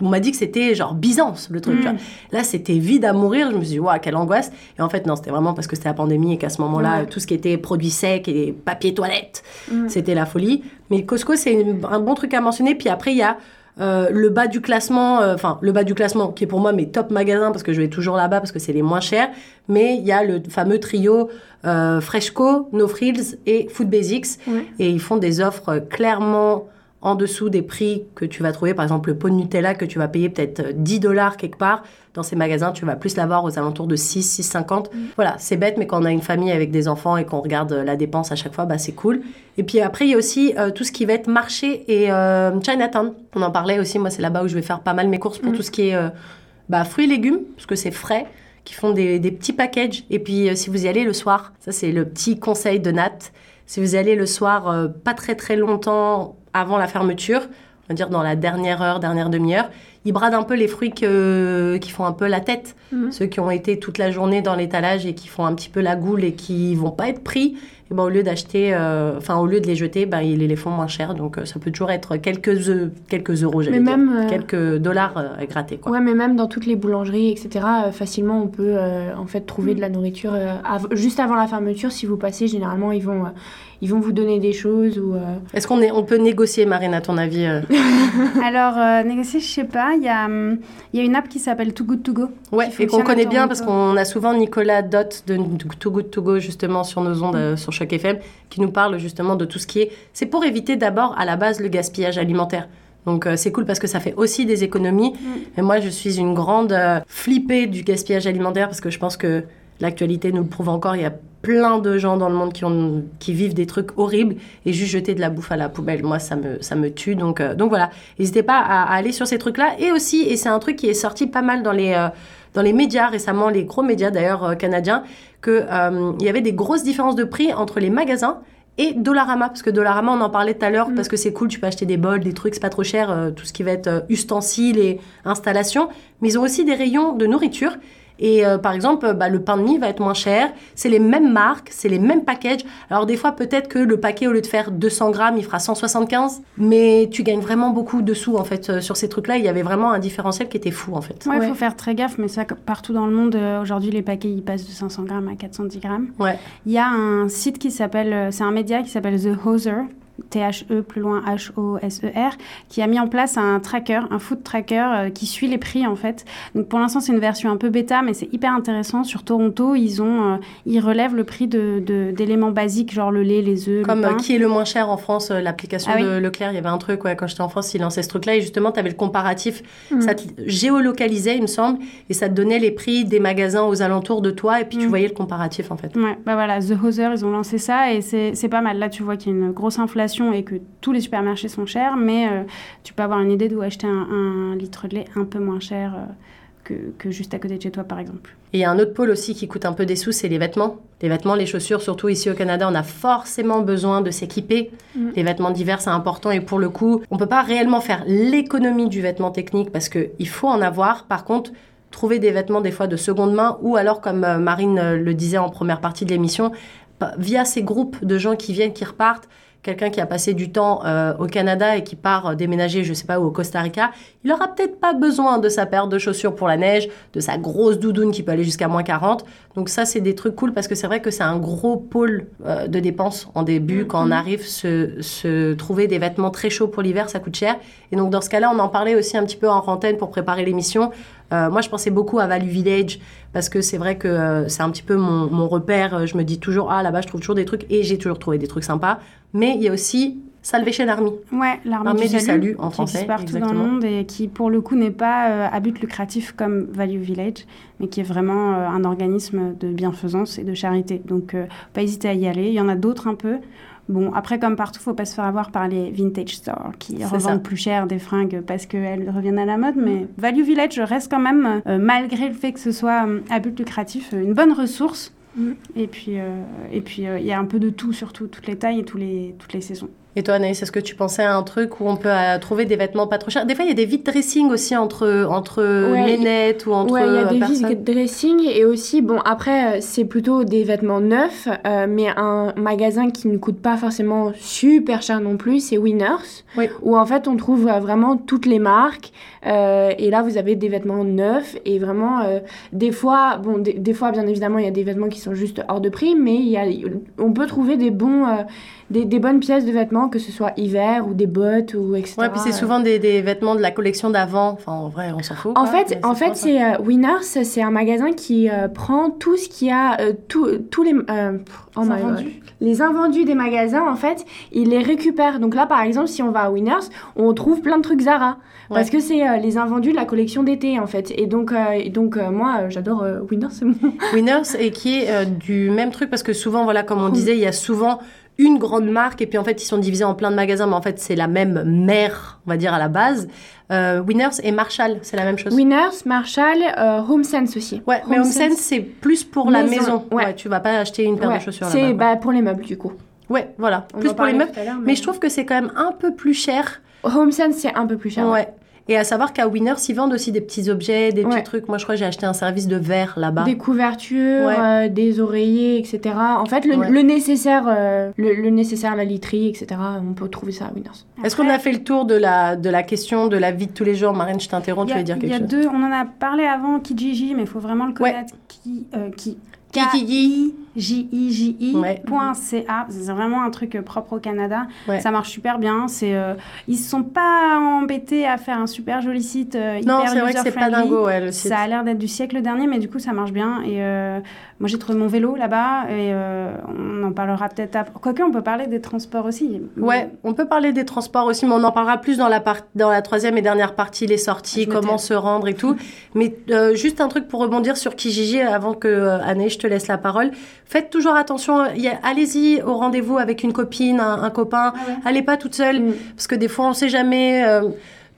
On m'a dit que c'était genre Byzance, le truc. tu vois. Là, c'était vide à mourir. Je me suis dit, waouh, quelle angoisse. Et en fait, non, c'était vraiment parce que c'était la pandémie et qu'à ce moment-là, tout ce qui était produits secs et papier toilette, Mm. c'était la folie. Mais Costco, c'est un bon truc à mentionner. Puis après, il y a euh, le bas du classement, euh, enfin, le bas du classement, qui est pour moi mes top magasins parce que je vais toujours là-bas parce que c'est les moins chers. Mais il y a le fameux trio euh, Freshco, No Frills et Food Basics. Ouais. Et ils font des offres clairement en dessous des prix que tu vas trouver. Par exemple, le pot de Nutella que tu vas payer peut-être euh, 10 dollars quelque part. Dans ces magasins, tu vas plus l'avoir aux alentours de 6, 6,50. Voilà, c'est bête, mais quand on a une famille avec des enfants et qu'on regarde euh, la dépense à chaque fois, bah, c'est cool. Et puis après, il y a aussi euh, tout ce qui va être marché et euh, Chinatown. On en parlait aussi. Moi, c'est là-bas où je vais faire pas mal mes courses pour Mm. tout ce qui est euh, bah, fruits et légumes, parce que c'est frais qui font des, des petits packages. Et puis, euh, si vous y allez le soir, ça c'est le petit conseil de Nat. Si vous y allez le soir, euh, pas très très longtemps avant la fermeture, on va dire dans la dernière heure, dernière demi-heure, ils bradent un peu les fruits que- qui font un peu la tête. Mhm. Ceux qui ont été toute la journée dans l'étalage et qui font un petit peu la goule et qui vont pas être pris, et ben, au lieu d'acheter, euh, enfin au lieu de les jeter, ben, ils les font moins cher. Donc euh, ça peut toujours être quelques, eu- quelques euros, j'allais dire. même, euh, Quelques dollars à gratter. Quoi. Ouais, mais même dans toutes les boulangeries, etc., facilement on peut en fait trouver de la nourriture av- juste avant la fermeture. Si vous passez, généralement ils vont, ils vont vous donner des choses ou. euh, Est-ce qu'on est, on peut négocier, Marine, à ton avis euh Alors, euh, négocier, je sais pas. il y, a, il y a une app qui s'appelle Too Good To Go. Ouais, et qu'on connaît bien parce qu'on a souvent Nicolas Dott de Too Good To Go justement sur nos ondes sur Choc FM qui nous parle justement de tout ce qui est. C'est pour éviter d'abord à la base le gaspillage alimentaire. Donc euh, c'est cool parce que ça fait aussi des économies. Mais moi je suis une grande euh, flippée du gaspillage alimentaire parce que je pense que l'actualité nous le prouve encore. Il y a plein de gens dans le monde qui, ont, qui vivent des trucs horribles et juste jeter de la bouffe à la poubelle. Moi ça me, ça me tue. Donc, euh, donc voilà, n'hésitez pas à, à aller sur ces trucs-là. Et aussi, et c'est un truc qui est sorti pas mal dans les... dans les médias récemment, les gros médias d'ailleurs euh, canadiens, que euh, il y avait des grosses différences de prix entre les magasins et Dollarama, parce que Dollarama, on en parlait tout à l'heure, parce que c'est cool, tu peux acheter des bols, des trucs, c'est pas trop cher, euh, tout ce qui va être euh, ustensiles et installations, mais ils ont aussi des rayons de nourriture. Et euh, par exemple, bah, le pain de mie va être moins cher, c'est les mêmes marques, c'est les mêmes packages. Alors des fois, peut-être que le paquet, au lieu de faire 200 grammes, il fera 175, mais tu gagnes vraiment beaucoup de sous en fait euh, sur ces trucs-là. Il y avait vraiment un différentiel qui était fou en fait. Ouais, il Ouais. faut faire très gaffe, mais ça, partout dans le monde, euh, aujourd'hui, les paquets, ils passent de 500 grammes à 410 grammes. Ouais. Il y a un site qui s'appelle, c'est un média qui s'appelle The Hoser, T-H-E plus loin H-O-S-E-R, qui a mis en place un tracker, un food tracker euh, qui suit les prix en fait. Donc pour l'instant c'est une version un peu bêta, mais c'est hyper intéressant. Sur Toronto, ils ont, euh, ils relèvent le prix de de- d'éléments basiques genre le lait, les œufs, Comme le euh, pain. qui est le moins cher en France, l'application Ah oui. de Leclerc, il y avait un truc, ouais, quand j'étais en France, ils lançaient ce truc-là, et justement, tu avais le comparatif, Mm. ça te géolocalisait, il me semble, et ça te donnait les prix des magasins aux alentours de toi, et puis tu Mm. voyais le comparatif, en fait. Ouais, bah voilà, The Hoser, ils ont lancé ça et c'est pas mal. Là, tu vois qu'il y a une grosse inflation et que tous les supermarchés sont chers, mais euh, tu peux avoir une idée d'où acheter un, un litre de lait un peu moins cher euh, que, que juste à côté de chez toi, par exemple. Et il y a un autre pôle aussi qui coûte un peu des sous, c'est les vêtements. Les vêtements, les chaussures, surtout ici au Canada, on a forcément besoin de s'équiper. Mm. Les vêtements d'hiver, c'est important. Et pour le coup, on peut pas réellement faire l'économie du vêtement technique parce qu'il faut en avoir. Par contre, trouver des vêtements des fois de seconde main ou alors, comme euh, Marine le disait en première partie de l'émission, via ces groupes de gens qui viennent, qui repartent, quelqu'un qui a passé du temps euh, au Canada et qui part euh, déménager, je sais pas, où, au Costa Rica, il aura peut-être pas besoin de sa paire de chaussures pour la neige, de sa grosse doudoune qui peut aller jusqu'à moins 40. Donc ça, c'est des trucs cool parce que c'est vrai que c'est un gros pôle euh, de dépenses en début. Quand on arrive, se, se trouver des vêtements très chauds pour l'hiver, ça coûte cher. Et donc dans ce cas-là, on en parlait aussi un petit peu en rantaine pour préparer l'émission. Euh, moi, je pensais beaucoup à Value Village parce que c'est vrai que euh, c'est un petit peu mon, mon repère. Je me dis toujours, ah là-bas, je trouve toujours des trucs et j'ai toujours trouvé des trucs sympas. Mais il y a aussi Salvation Army. Ouais, l'armée Armée du salut, en qui français, existe partout dans le monde et qui, pour le coup, n'est pas euh, à but lucratif comme Value Village, mais qui est vraiment euh, un organisme de bienfaisance et de charité. Donc, euh, pas hésiter à y aller. Il y en a d'autres un peu. Bon, après, comme partout, faut pas se faire avoir par les vintage stores qui revendent ça. plus cher des fringues parce qu'elles reviennent à la mode. Mais Value Village reste quand même, euh, malgré le fait que ce soit euh, à but lucratif, une bonne ressource. Mm. Et puis, euh, et puis, il y a un peu de tout, surtout toutes les tailles et tous les, toutes les saisons. Et toi, Anaïs, est-ce que tu pensais à un truc où on peut trouver des vêtements pas trop chers? Des fois, il y a des vide dressing aussi entre, entre Ouais, nénettes ou entre Ouais, il y a euh, des personnes. vide dressing et aussi, bon, après, euh, c'est plutôt des vêtements neufs, euh, mais un magasin qui ne coûte pas forcément super cher non plus, c'est Winners, Oui. où en fait on trouve vraiment toutes les marques. euh, et là, vous avez des vêtements neufs et vraiment, euh, des fois, bon, des, des fois, bien évidemment, il y a des vêtements qui sont juste hors de prix, mais il y a, on peut trouver des bons, des, des bonnes pièces de vêtements, que ce soit hiver ou des bottes ou etc. Ouais, puis c'est souvent des, des vêtements de la collection d'avant. Enfin, en vrai, on s'en fout. En quoi, fait, en fait, c'est euh, Winners, c'est un magasin qui euh, prend tout ce qu'il y a, euh, tout- tous les euh, oh my invendus. Les invendus des magasins. En fait, il les récupère. Donc là, par exemple, si on va à Winners, on trouve plein de trucs Zara parce que c'est euh, les invendus de la collection d'été en fait. Et donc, euh, et donc euh, moi, j'adore euh, Winners. Winners et qui est euh, du même truc parce que souvent, voilà, comme on disait, il y a souvent une grande marque et puis en fait, ils sont divisés en plein de magasins, mais en fait, c'est la même mère, on va dire, à la base. Euh, Winners et Marshall, c'est la même chose. Winners, Marshall, euh, HomeSense aussi. Ouais, mais HomeSense, c'est plus pour la Maison, ouais. Ouais. tu vas pas acheter une paire Ouais, de chaussures c'est bah, pour les meubles du coup. Ouais, voilà. On plus pour les meubles. Mais je trouve que c'est quand même un peu plus cher. HomeSense c'est un peu plus cher. Ouais. Et à savoir qu'à Winners, ils vendent aussi des petits objets, des petits Ouais. trucs. Moi, je crois que j'ai acheté un service de verre là-bas. Des couvertures, Ouais. euh, des oreillers, etc. En fait, le, Ouais. le nécessaire, euh, le, le nécessaire la literie, etc. On peut trouver ça à Winners. Est-ce qu'on a fait le tour de la, de la question de la vie de tous les jours? Marine, je t'interromps, Il y tu a, veux dire il quelque y a chose? deux, on en a parlé avant, Kijiji, mais il faut vraiment le Ouais. connaître. Qui, euh, qui, Ouais. C'est vraiment un truc euh, propre au Canada. Ouais. Ça marche super bien. C'est, euh, ils se sont pas embêtés à faire un super joli site euh, Non, hyper c'est vrai que c'est pas dingo, ouais, le site. Ça a l'air d'être du siècle dernier, mais du coup, ça marche bien. Et euh, moi, j'ai trouvé mon vélo là-bas. Et euh, on en parlera peut-être après. Quoique, on peut parler des transports aussi. Ouais, on peut parler des transports aussi, mais on en parlera plus dans la, part- dans la troisième et dernière partie, les sorties, me comment se rendre et tout. Mais euh, juste un truc pour rebondir sur Kijiji avant que euh, je te laisse la parole. Faites toujours attention, a- allez-y au rendez-vous avec une copine, un, un copain. Allez pas toute seule, Mm. parce que des fois on sait jamais.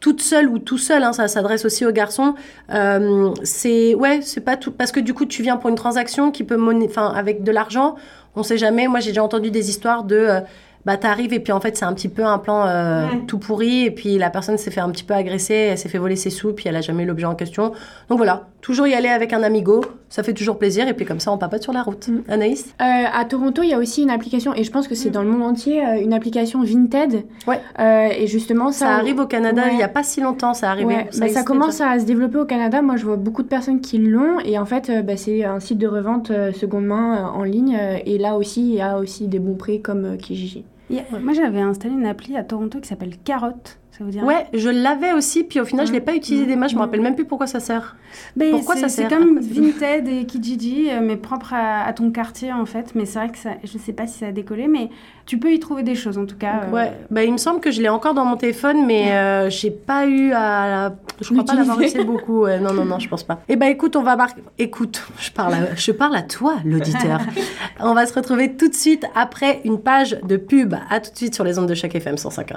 Toute seule ou tout seul, hein, ça s'adresse aussi aux garçons. Euh, c'est ouais, c'est pas tout parce que du coup tu viens pour une transaction qui peut enfin avec de l'argent, on sait jamais. Moi j'ai déjà entendu des histoires de euh, bah t'arrives et puis en fait c'est un petit peu un plan euh, Ouais. tout pourri et puis la personne s'est fait un petit peu agresser, elle s'est fait voler ses sous puis elle a jamais eu l'objet en question. Donc voilà, toujours y aller avec un amigo, ça fait toujours plaisir et puis comme ça on papote sur la route. Mm. Anaïs? Euh, à Toronto, il y a aussi une application, et je pense que c'est dans le monde entier, euh, une application Vinted. Ouais. Euh, et justement, ça, Ça arrive au Canada Ouais. il y a pas si longtemps, ça arrive. Ouais, bah, ça commence à se développer au Canada. Moi, je vois beaucoup de personnes qui l'ont. Et en fait, bah, c'est un site de revente seconde main en ligne. et là aussi, il y a aussi des bons prix comme Kijiji. Moi, j'avais installé une appli à Toronto qui s'appelle Carotte. Ça vous dit rien Ouais, je l'avais aussi, puis au final, je l'ai pas utilisé des masses, je me Mm. rappelle même plus pourquoi ça sert. Ben, Pourquoi c'est- ça C'est sert comme quoi ça Vinted et Kijiji, euh, mais propre à, à ton quartier en fait. Mais c'est vrai que ça, je sais pas si ça a décollé, mais tu peux y trouver des choses en tout cas. euh, Ouais, bah, il me semble que je l'ai encore dans mon téléphone, mais euh, j'ai pas eu à. la- Je crois pas l'avoir utilisé beaucoup. ouais. Non, non, non, je pense pas. Eh ben, écoute, on va marquer. Écoute, je parle, à... je parle à toi, l'auditeur. on va se retrouver tout de suite après une page de pub. À tout de suite sur les ondes de chaque FM 105.1.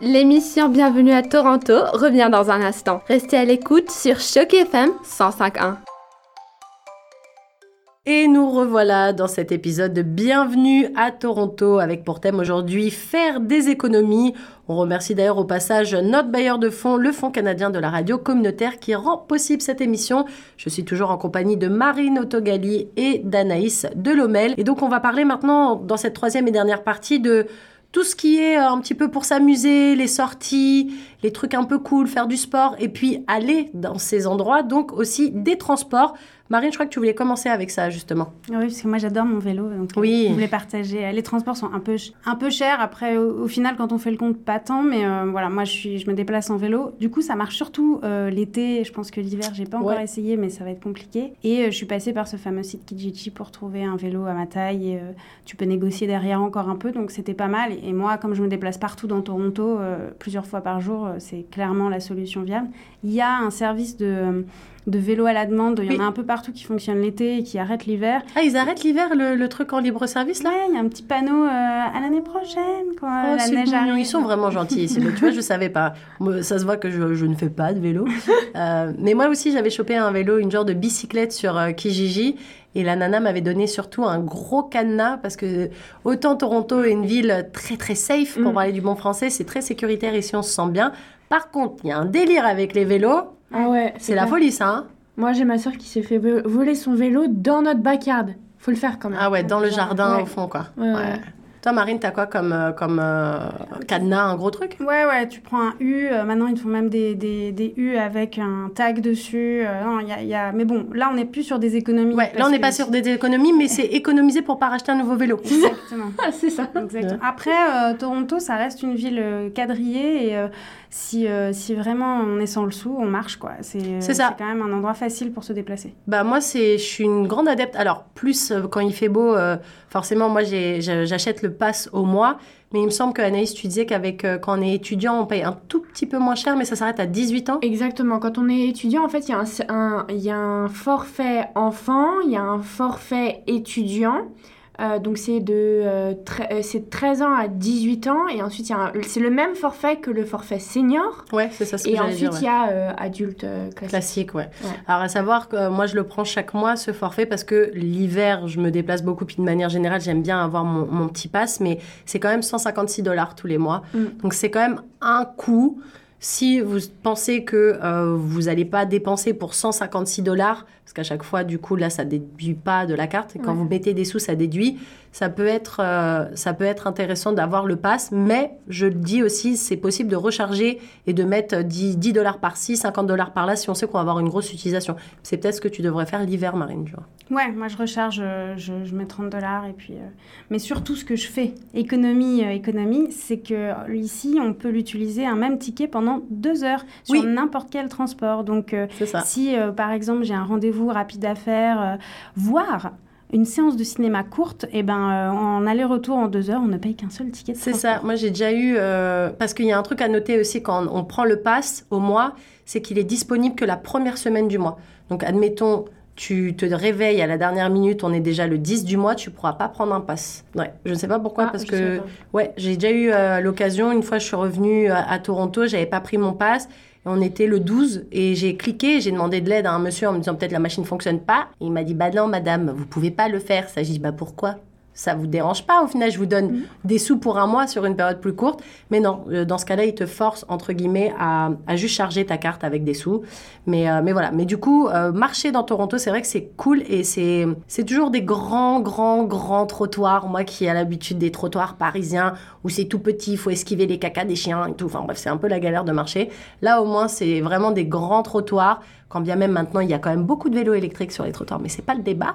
L'émission Bienvenue à Toronto revient dans un instant. Restez à l'écoute sur Choc FM 105.1. Et nous revoilà dans cet épisode de Bienvenue à Toronto avec pour thème aujourd'hui faire des économies. On remercie d'ailleurs au passage notre bailleur de fonds, le Fonds canadien de la radio communautaire qui rend possible cette émission. Je suis toujours en compagnie de Marine Autogali et d'Anaïs Delomel. Et donc on va parler maintenant dans cette troisième et dernière partie de tout ce qui est euh, un petit peu pour s'amuser, les sorties, les trucs un peu cool, faire du sport et puis aller dans ces endroits, donc aussi des transports. Marine, je crois que tu voulais commencer avec ça justement. Oui, parce que moi j'adore mon vélo, donc euh, Oui. je voulais partager. Les transports sont un peu, un peu chers. Après, au, au final, quand on fait le compte, pas tant, mais euh, voilà, moi je, suis, je me déplace en vélo. Du coup, ça marche surtout euh, l'été. Je pense que l'hiver, j'ai pas encore Ouais. essayé, mais ça va être compliqué. Et euh, je suis passée par ce fameux site Kijiji pour trouver un vélo à ma taille. Et, tu peux négocier derrière encore un peu, donc c'était pas mal. Et moi, comme je me déplace partout dans Toronto, plusieurs fois par jour, c'est clairement la solution viable. Il y a un service de, de vélo à la demande. Il y Oui. en a un peu partout qui fonctionne l'été et qui arrête l'hiver. Ah, ils arrêtent l'hiver le, le truc en libre service là? Ouais, il y a un petit panneau euh, à l'année prochaine, quand Oh, la neige arrive. Ils sont vraiment gentils ici. tu vois, je savais pas. Ça se voit que je, je ne fais pas de vélo. Euh, mais moi aussi, j'avais chopé un vélo, une genre de bicyclette sur euh, Kijiji. Et la nana m'avait donné surtout un gros cadenas parce que autant Toronto est une ville très très safe pour Mm. parler du bon français, c'est très sécuritaire ici, on se sent bien. Par contre, il y a un délire avec les vélos. Ah ouais, C'est la folie, ça. hein Moi, j'ai ma soeur qui s'est fait vo- voler son vélo dans notre backyard. Faut le faire quand même. ah ouais, dans le jardin Ouais. au fond, quoi. Ouais, ouais. Toi, Marine, t'as quoi comme, euh, comme euh, cadenas, un gros truc? Ouais, ouais, tu prends un U. euh, maintenant, ils te font même des, des, des U avec un tag dessus. euh, non, il y a, y a... Mais bon, là, on n'est plus sur des économies. Ouais, là on n'est pas sur des économies, mais c'est économiser pour pas racheter un nouveau vélo. Exactement. C'est ça. Exactement. Après, euh, Toronto, ça reste une ville quadrillée et euh, si, euh, si vraiment on est sans le sou, on marche quoi. C'est euh, C'est quand même un endroit facile pour se déplacer. Bah moi c'est, je suis une grande adepte. Alors plus euh, quand il fait beau, euh, forcément moi j'achète le pass au mois. Mais il me semble que Anaïs, tu disais qu'avec euh, quand on est étudiant, on paye un tout petit peu moins cher, mais ça s'arrête à 18 ans. Exactement. Quand on est étudiant, en fait, il y, a un- un- il y a un forfait enfant, il y a un forfait étudiant. Euh, donc c'est de, euh, euh, c'est de 13 ans à 18 ans. Et ensuite, c'est le même forfait que le forfait senior. Ouais, c'est ça ce que Et ensuite, il ouais. y a euh, adulte classique. Classique, ouais. Ouais. Alors à savoir que moi je le prends chaque mois ce forfait parce que l'hiver je me déplace beaucoup puis de manière générale j'aime bien avoir mon, mon petit pass mais c'est quand même 156 dollars tous les mois Mm. donc c'est quand même un coût Si vous pensez que vous n'allez pas dépenser pour 156 dollars, parce qu'à chaque fois, du coup, là, ça déduit pas de la carte. Et quand Ouais. vous mettez des sous, ça déduit. Ça peut être, euh, ça peut être intéressant d'avoir le pass. Mais je le dis aussi, c'est possible de recharger et de mettre 10 10 dollars par-ci, 50 dollars par-là, si on sait qu'on va avoir une grosse utilisation. C'est peut-être ce que tu devrais faire l'hiver, Marine. Tu vois. Ouais, moi je recharge, euh, je, je mets 30 dollars et puis. euh, Mais surtout, ce que je fais, économie, euh, économie, c'est que euh, ici, on peut l'utiliser un même ticket pendant deux heures sur Oui. n'importe quel transport. Donc, euh, si euh, par exemple j'ai un rendez-vous rapide à faire, euh, voire une séance de cinéma courte, et ben euh, en aller-retour en deux heures, on ne paye qu'un seul ticket C'est ça. Moi, j'ai déjà eu. euh, parce qu'il y a un truc à noter aussi quand on prend le pass au mois, c'est qu'il est disponible que la première semaine du mois. Donc, admettons, tu te réveilles à la dernière minute, on est déjà le 10 du mois, tu pourras pas prendre un pass. Ouais. Je ne sais pas pourquoi, Ah, parce que. Ouais, j'ai déjà eu euh, l'occasion. Une fois, je suis revenue à, à Toronto, j'avais pas pris mon pass. On était le 12 et j'ai cliqué, j'ai demandé de l'aide à un monsieur en me disant peut-être la machine fonctionne pas. Et il m'a dit bah non madame, vous pouvez pas le faire. Ça, j'ai dit bah pourquoi? Ça vous dérange pas Au final, je vous donne des sous pour un mois sur une période plus courte. Mais non, euh, dans ce cas-là, il te force entre guillemets à, à juste charger ta carte avec des sous. Mais, euh, mais voilà. Mais du coup, euh, marcher dans Toronto, c'est vrai que c'est cool et c'est c'est toujours des grands, grands, grands trottoirs. Moi qui ai l'habitude des trottoirs parisiens où c'est tout petit, il faut esquiver les cacas des chiens et tout. Enfin bref, c'est un peu la galère de marcher. Là, au moins, c'est vraiment des grands trottoirs. Quand bien même maintenant, il y a quand même beaucoup de vélos électriques sur les trottoirs, mais c'est pas le débat.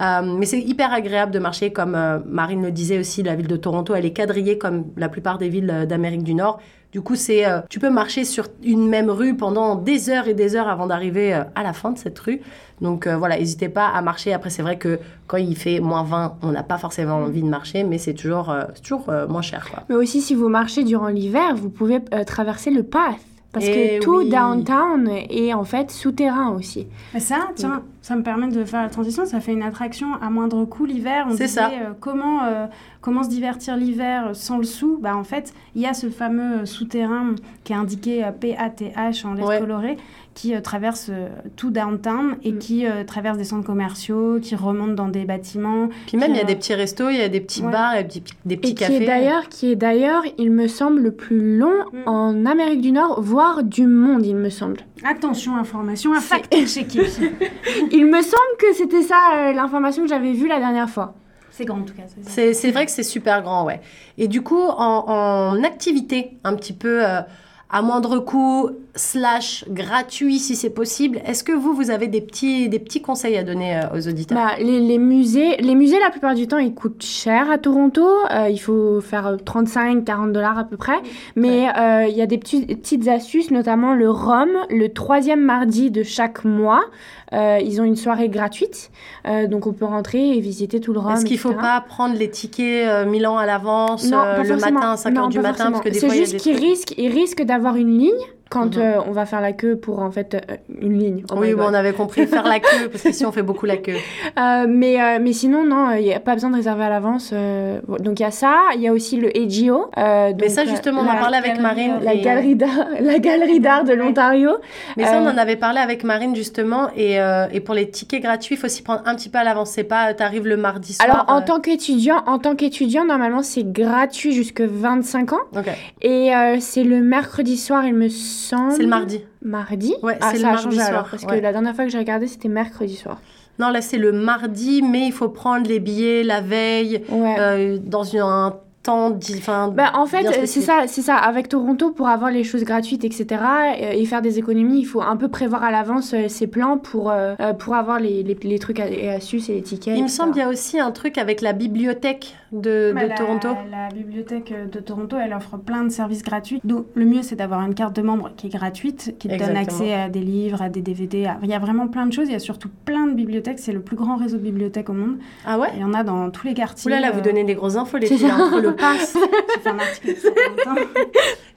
Euh, mais c'est hyper agréable de marcher, comme euh, Marine le disait aussi, la ville de Toronto, elle est quadrillée comme la plupart des villes euh, d'Amérique du Nord. Du coup, c'est, tu peux marcher sur une même rue pendant des heures et des heures avant d'arriver à la fin de cette rue. Donc voilà, n'hésitez pas à marcher. Après, c'est vrai que quand il fait moins 20, on n'a pas forcément envie de marcher, mais c'est toujours, toujours moins cher. Mais aussi, si vous marchez durant l'hiver, vous pouvez traverser le path. Parce Eh que tout oui. downtown est en fait souterrain aussi. Mais ça, tiens, ça me permet de faire la transition. Ça fait une attraction à moindre coût l'hiver. On C'est disait, ça. euh, comment, euh, comment se divertir l'hiver sans le sou? Bah en fait, il y a ce fameux euh, souterrain qui est indiqué euh, PATH en lettres Ouais. colorées qui euh, traverse euh, tout downtown et Mm. qui euh, traverse des centres commerciaux, qui remonte dans des bâtiments. Puis même, il y a Qui, des euh, petits restos, il y a des petits ouais. bars, et des petits, des petits Et qui cafés. est d'ailleurs, qui est d'ailleurs, il me semble, le plus long Mm. en Amérique du Nord, voire du monde, il me semble. Attention, information à C'est- fact-checker. il me semble que c'était ça euh, l'information que j'avais vue la dernière fois. C'est grand en tout cas. c'est vrai que c'est super grand, ouais. Et du coup, en, en activité, un petit peu euh, à moindre coût, slash gratuit si c'est possible, est-ce que vous, vous avez des petits, des petits conseils à donner euh, aux auditeurs? Bah, les, les musées, les musées, la plupart du temps, ils coûtent cher à Toronto. Euh, il faut faire 35-40 dollars à peu près. Mais euh, il y a des petits- petites astuces, notamment le ROM, le troisième mardi de chaque mois. Euh, ils ont une soirée gratuite. Euh, donc, on peut rentrer et visiter tout le ROM. Est-ce qu'il faut etc. pas prendre les tickets euh, mille ans à l'avance, euh, le matin à 5 Non, heures du matin Parce forcément. que des C'est juste qu'ils risquent, ils risquent d'avoir une ligne quand Mhm. euh, on va faire la queue pour en fait euh, une ligne. Oh oui, bon, on avait compris faire la queue, parce qu'ici on fait beaucoup la queue. Euh, mais, mais sinon, non, il n'y a pas besoin de réserver à l'avance. donc il y a ça, il y a aussi le euh, Mais ça, justement, on en la parlait avec Marine. La et, galerie d'art, la galerie d'art de l'Ontario. Mais ça, on en avait parlé avec Marine justement. Et, et pour les tickets gratuits, il faut s'y prendre un petit peu à l'avance. C'est pas, t'arrives le mardi soir. Alors en tant qu'étudiant, en tant qu'étudiant, normalement c'est gratuit jusque 25 ans ok. et c'est le mercredi soir, il me semble. C'est le mardi. Mardi. Ouais, ah, c'est le mardi soir, alors parce ouais. que la dernière fois que j'ai regardé, c'était mercredi soir. Non, là, c'est le mardi, mais il faut prendre les billets la veille, Ouais. euh, dans un Enfin, Bah, en fait, euh, c'est ça, c'est ça. Avec Toronto, pour avoir les choses gratuites, etc., euh, et faire des économies, il faut un peu prévoir à l'avance euh, ses plans pour, euh, pour avoir les, les, les trucs et astuces et les tickets. Il me semble qu'il y a aussi un truc avec la bibliothèque de, Bah, de la- Toronto. La bibliothèque de Toronto, elle offre plein de services gratuits. Donc, le mieux, c'est d'avoir une carte de membre qui est gratuite, qui te donne accès à des livres, à des DVD. à- Il y a vraiment plein de choses. Il y a surtout plein de bibliothèques. C'est le plus grand réseau de bibliothèques au monde. Ah ouais? Il y en a dans tous les quartiers. Oula, là, vous euh, donnez des grosses infos, les filles, ça. là, entre le pass. J'ai fait un article.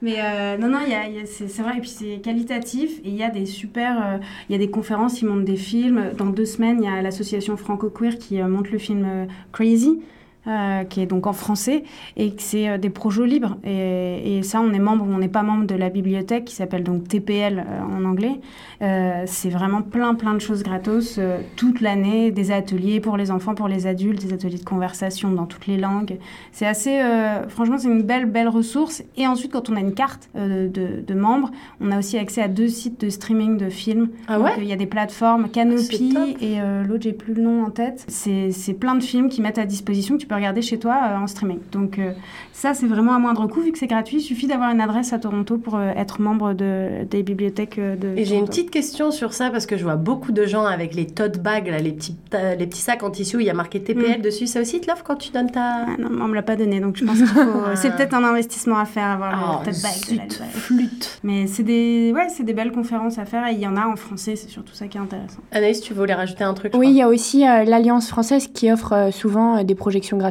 Mais euh, non, non, y y a- c'est vrai. Et puis c'est qualitatif. Et il y a des super. euh, Il y a des conférences, ils montent des films. Dans deux semaines, il y a l'association Franco Queer qui euh, monte le film Crazy. Euh, qui est donc en français, et que c'est euh, des projets libres. Et, et ça, on est membre, on n'est pas membre de la bibliothèque, qui s'appelle donc TPL euh, en anglais. Euh, c'est vraiment plein, plein de choses gratos euh, toute l'année, des ateliers pour les enfants, pour les adultes, des ateliers de conversation dans toutes les langues. C'est assez, euh, franchement, c'est une belle, belle ressource. Et ensuite, quand on a une carte euh, de, de membres, on a aussi accès à deux sites de streaming de films. Ah ouais? Il y a des plateformes, Canopy Ah, et euh, l'autre, j'ai plus le nom en tête. C'est c'est plein de films qui mettent à disposition que tu peux regarder chez toi euh, en streaming. Donc euh, ça, c'est vraiment à moindre coût vu que c'est gratuit. Il suffit d'avoir une adresse à Toronto pour euh, être membre de, des bibliothèques de Et j'ai une petite question sur ça parce que je vois beaucoup de gens avec les tote bags, là, les, petits, ta- les petits sacs en tissu où il y a marqué TPL dessus. Ça aussi te l'offre quand tu donnes ta. Ah non, mais on me l'a pas donné, donc je pense qu'il faut. c'est peut-être un investissement à faire, avoir Oh, le tote bag de la flûte. Mais c'est des, ouais, c'est des belles conférences à faire et il y en a en français. C'est surtout ça qui est intéressant. Anaïs, tu voulais rajouter un truc Oui, il y a aussi euh, l'Alliance française qui offre euh, souvent euh, des projections gratuites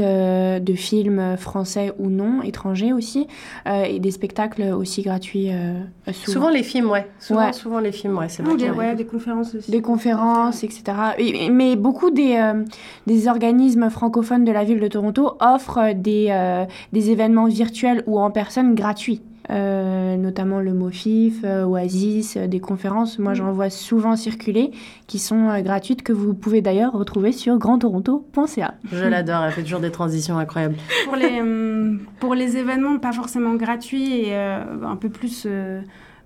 euh, de films français ou non, étrangers aussi, euh, et des spectacles aussi gratuits euh, souvent. Souvent les films, ouais. Souvent, Ouais. souvent les films, ouais. C'est des, ouais, conférences aussi. Des conférences, etc. Et- mais beaucoup des, euh, des organismes francophones de la ville de Toronto offrent des, euh, des événements virtuels ou en personne gratuits. Euh, notamment le MOFIF, euh, Oasis, euh, des conférences, moi j'en vois souvent circuler, qui sont euh, gratuites, que vous pouvez d'ailleurs retrouver sur grandtoronto.ca. Je l'adore, elle fait toujours des transitions incroyables. pour les, pour les événements pas forcément gratuits et euh, un peu plus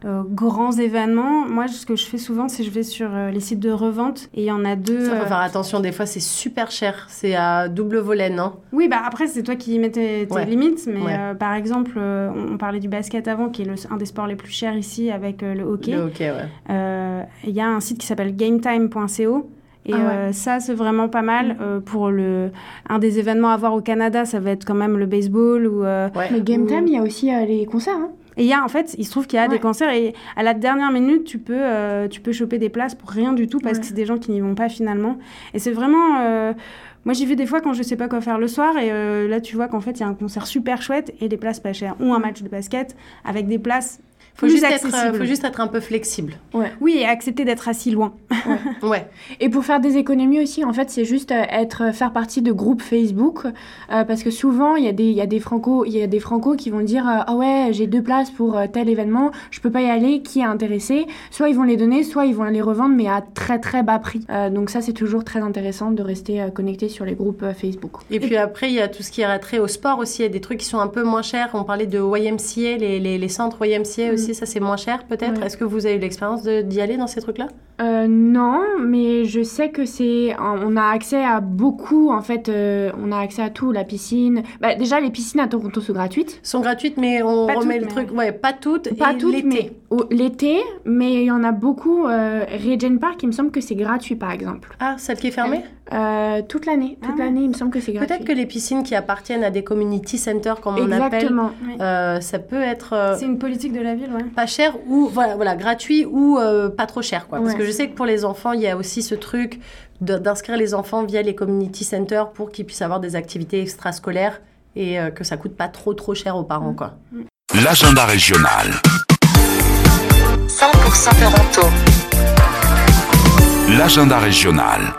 euh, grands événements, moi ce que je fais souvent c'est je vais sur euh, les sites de revente et il y en a deux. Ça, faut euh, faire attention, des fois c'est super cher. C'est à double volet, non? Oui, bah après c'est toi qui mets tes, tes Ouais. limites, mais Ouais. euh, par exemple euh, on, on parlait du basket avant qui est le- un des sports les plus chers ici avec euh, le hockey. Le hockey, ouais. Euh, Il y a un site qui s'appelle gametime.co. Et Ah ouais. euh, ça, c'est vraiment pas mal. euh, pour le... Un des événements à voir au Canada, ça va être quand même le baseball. Ou, euh, Ouais. Mais Game Ou- Time, il y a aussi euh, les concerts. hein. Et il y a, en fait, il se trouve qu'il y a Ouais. des concerts et à la dernière minute, tu peux, euh, tu peux choper des places pour rien du tout parce Ouais. que c'est des gens qui n'y vont pas finalement. Et c'est vraiment. euh, moi, j'ai vu des fois quand je sais pas quoi faire le soir et euh, là, tu vois qu'en fait, il y a un concert super chouette et des places pas chères. Ou un match de basket avec des places Faut plus juste, être, euh, faut juste être un peu flexible. Oui, et accepter d'être assis loin. Ouais. Et pour faire des économies aussi, en fait, c'est juste euh, être, faire partie de groupes Facebook, euh, parce que souvent il y a des, il y a des franco, il y a des franco qui vont dire, euh, ah ouais, j'ai deux places pour euh, tel événement, je peux pas y aller, qui est intéressé? Soit ils vont les donner, soit ils vont les revendre, mais à très très bas prix. Euh, donc ça, c'est toujours très intéressant de rester euh, connecté sur les groupes euh, Facebook. Et puis après, il y a tout ce qui est trait au sport aussi. Il y a des trucs qui sont un peu moins chers. On parlait de YMCA, les, les, les centres YMCA aussi. Ça, c'est moins cher peut-être? Ouais. Est-ce que vous avez eu l'expérience d'y aller dans ces trucs-là? Euh, non, mais je sais que c'est. On a accès à beaucoup, en fait. euh, on a accès à tout, la piscine. Bah, déjà, les piscines à Toronto sont gratuites. sont gratuites, mais on Pas remet toutes, le mais- truc. Ouais, pas toutes. Pas et toutes, mais l'été, mais il y en a beaucoup. Euh, Regent Park, il me semble que c'est gratuit, par exemple. Ah, celle qui est fermée? Euh, toute l'année, toute Ah l'année, il me semble que c'est gratuit. Peut-être que les piscines qui appartiennent à des community centers, comme on appelle, Exactement. euh, ça peut être euh, C'est une politique de la ville, ouais. pas cher ou voilà, voilà gratuit ou euh, pas trop cher. Quoi. Parce que je sais que pour les enfants, il y a aussi ce truc d'inscrire les enfants via les community centers pour qu'ils puissent avoir des activités extrascolaires et euh, que ça coûte pas trop trop cher aux parents. Quoi. L'agenda régional. 100% Toronto. L'agenda régional.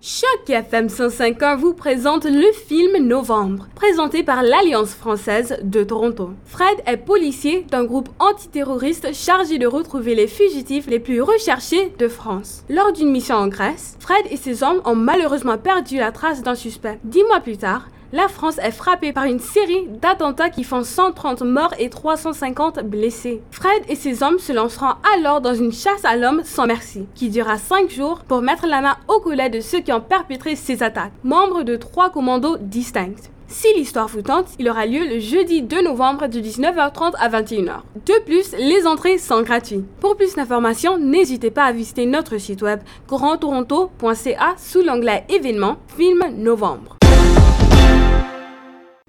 Choc FM 105.1 vous présente le film Novembre, présenté par l'Alliance française de Toronto. Fred est policier d'un groupe antiterroriste chargé de retrouver les fugitifs les plus recherchés de France. Lors d'une mission en Grèce, Fred et ses hommes ont malheureusement perdu la trace d'un suspect. Dix mois plus tard, la France est frappée par une série d'attentats qui font 130 morts et 350 blessés. Fred et ses hommes se lanceront alors dans une chasse à l'homme sans merci, qui durera 5 jours pour mettre la main au collet de ceux qui ont perpétré ces attaques, membres de trois commandos distincts. Si l'histoire vous tente, il aura lieu le jeudi 2 novembre de 19h30 à 21h. De plus, les entrées sont gratuites. Pour plus d'informations, n'hésitez pas à visiter notre site web grandtoronto.ca sous l'onglet événements film novembre.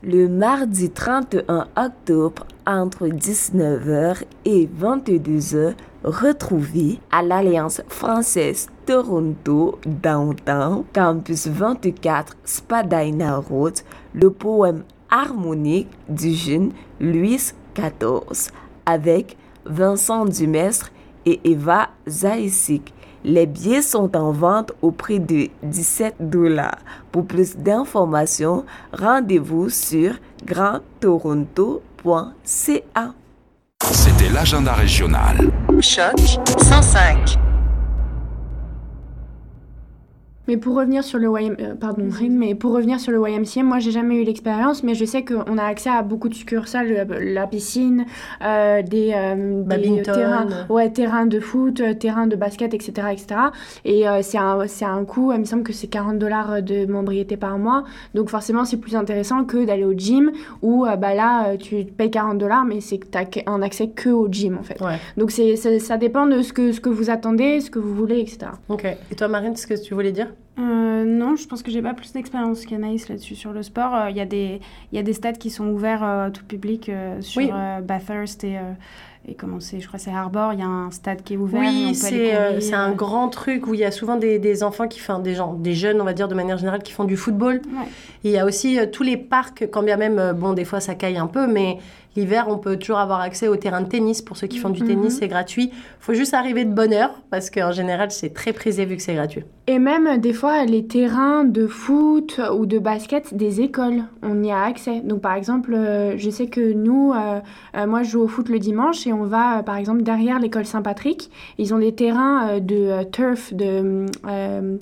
Le mardi 31 octobre, entre 19h et 22h, retrouvez à l'Alliance française Toronto Downtown, Campus 24, Spadina Road, le poème harmonique du jeune Louis XIV avec Vincent Dumestre et Eva Zaïsik. Les billets sont en vente au prix de 17 dollars. Pour plus d'informations, rendez-vous sur grandtoronto.ca. C'était l'agenda régional. Choc 105. Mais pour revenir sur le YM, euh, pardon, mais pour revenir sur le YMCA, moi j'ai jamais eu l'expérience, mais je sais qu'on a accès à beaucoup de succursales, la, la piscine, euh, des, euh, des terrains, ouais, terrains de foot, euh, terrains de basket, etc., etc. Et euh, c'est un, c'est un coût, il me semble que c'est 40 dollars de membriété par mois, donc forcément c'est plus intéressant que d'aller au gym où euh, bah là euh, tu payes 40 dollars, mais c'est que tu as un accès que au gym en fait. Ouais. Donc c'est, ça, ça dépend de ce que, ce que vous attendez, ce que vous voulez, etc. Ok. Et toi, Marine, ce que tu voulais dire? Euh, non, je pense que j'ai pas plus d'expérience qu'Anaïs là-dessus sur le sport. Euh, Il y, a des- y a des stades qui sont ouverts euh, tout public euh, sur Oui. Bathurst et, et comment c'est, je crois que c'est Harbour. Il y a un stade qui est ouvert. Oui, c'est un grand truc où il y a souvent des, des enfants qui font, des gens, des jeunes, on va dire de manière générale, qui font du football. Ouais. Il y a aussi tous les parcs, quand bien même, bon, des fois ça caille un peu, mais l'hiver, on peut toujours avoir accès au terrain de tennis. Pour ceux qui font du tennis, c'est gratuit. faut juste arriver de bonne heure, parce qu'en général, c'est très prisé vu que c'est gratuit. Et même des fois, les terrains de foot ou de basket des écoles, on y a accès. Donc par exemple, euh, je sais que nous, euh, euh, moi je joue au foot le dimanche et on va par exemple derrière l'école Saint-Patrick. Ils ont des terrains de turf, de euh,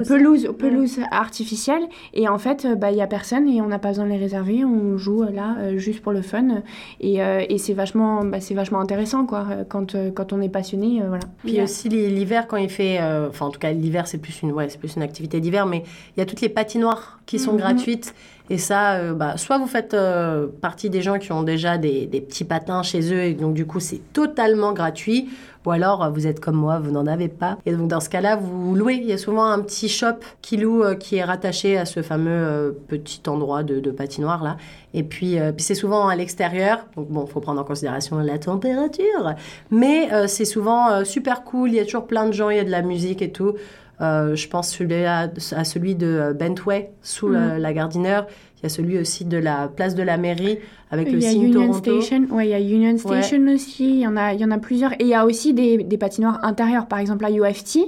pelouse, pelouse artificielle. Et en fait, euh, bah, il y a personne et on n'a pas besoin de les réserver. On joue euh, là euh, juste pour le fun. Et, et c'est vachement, bah, c'est vachement intéressant quoi, quand, quand on est passionné. voilà. Puis aussi l'hi- l'hiver quand il fait, enfin en tout cas l'hiver c'est plus une, ouais, plus une activité d'hiver, mais il y a toutes les patinoires qui sont Mhm. gratuites et ça, euh, bah, soit vous faites euh, partie des gens qui ont déjà des, petits patins chez eux et donc du coup c'est totalement gratuit, ou alors euh, vous êtes comme moi, vous n'en avez pas et donc dans ce cas-là vous louez. Il y a souvent un petit shop qui loue qui est rattaché à ce fameux petit endroit de, patinoire là. Et puis, puis c'est souvent à l'extérieur, donc bon, faut prendre en considération la température. Mais c'est souvent super cool, il y a toujours plein de gens, il y a de la musique et tout. Euh, je pense celui à, à celui de Bentway, sous la, la Gardineur. Il y a celui aussi de la place de la mairie, avec le Il y a signe Union Toronto. Station, ouais, il y a Union Station aussi, il y, en a, il y en a plusieurs. Et il y a aussi des, des patinoires intérieures. Par exemple, à UFT,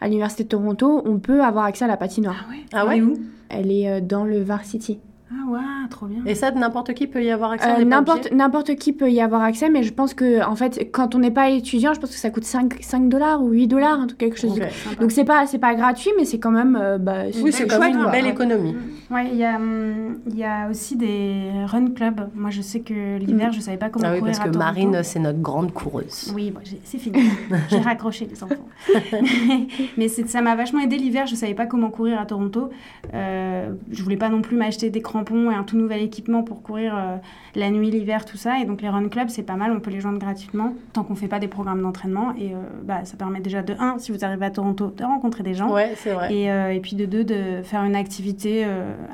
à l'Université de Toronto, on peut avoir accès à la patinoire. Ah ouais Elle est euh, dans le Varsity. Ah ouais, trop bien. Et ça, n'importe qui peut y avoir accès Euh, N'importe n'importe qui peut y avoir accès, mais je pense que, en fait, quand on n'est pas étudiant, je pense que ça coûte 5, 5 dollars ou 8 dollars, quelque chose. du- Ok. Donc c'est pas, c'est pas gratuit, mais c'est quand même. euh, bah, Oui, c'est quand même une quoi. belle économie. Ouais, il y, a, hum, il y a aussi des run clubs. Moi, je sais que l'hiver, je savais pas comment Ah oui, courir parce que Toronto. Marine, c'est notre grande coureuse. Oui, bon, j'ai- c'est fini. J'ai raccroché les enfants. Mais c'est- ça m'a vachement aidé l'hiver. Je savais pas comment courir à Toronto. Euh, je voulais pas non plus m'acheter des crampons et un tout nouvel équipement pour courir euh, la nuit, l'hiver, tout ça. Et donc les run clubs, c'est pas mal. On peut les joindre gratuitement tant qu'on fait pas des programmes d'entraînement. Et euh, bah, ça permet déjà de un, si vous arrivez à Toronto, de rencontrer des gens. Ouais, c'est vrai. Et, euh, et puis de deux, de faire une activité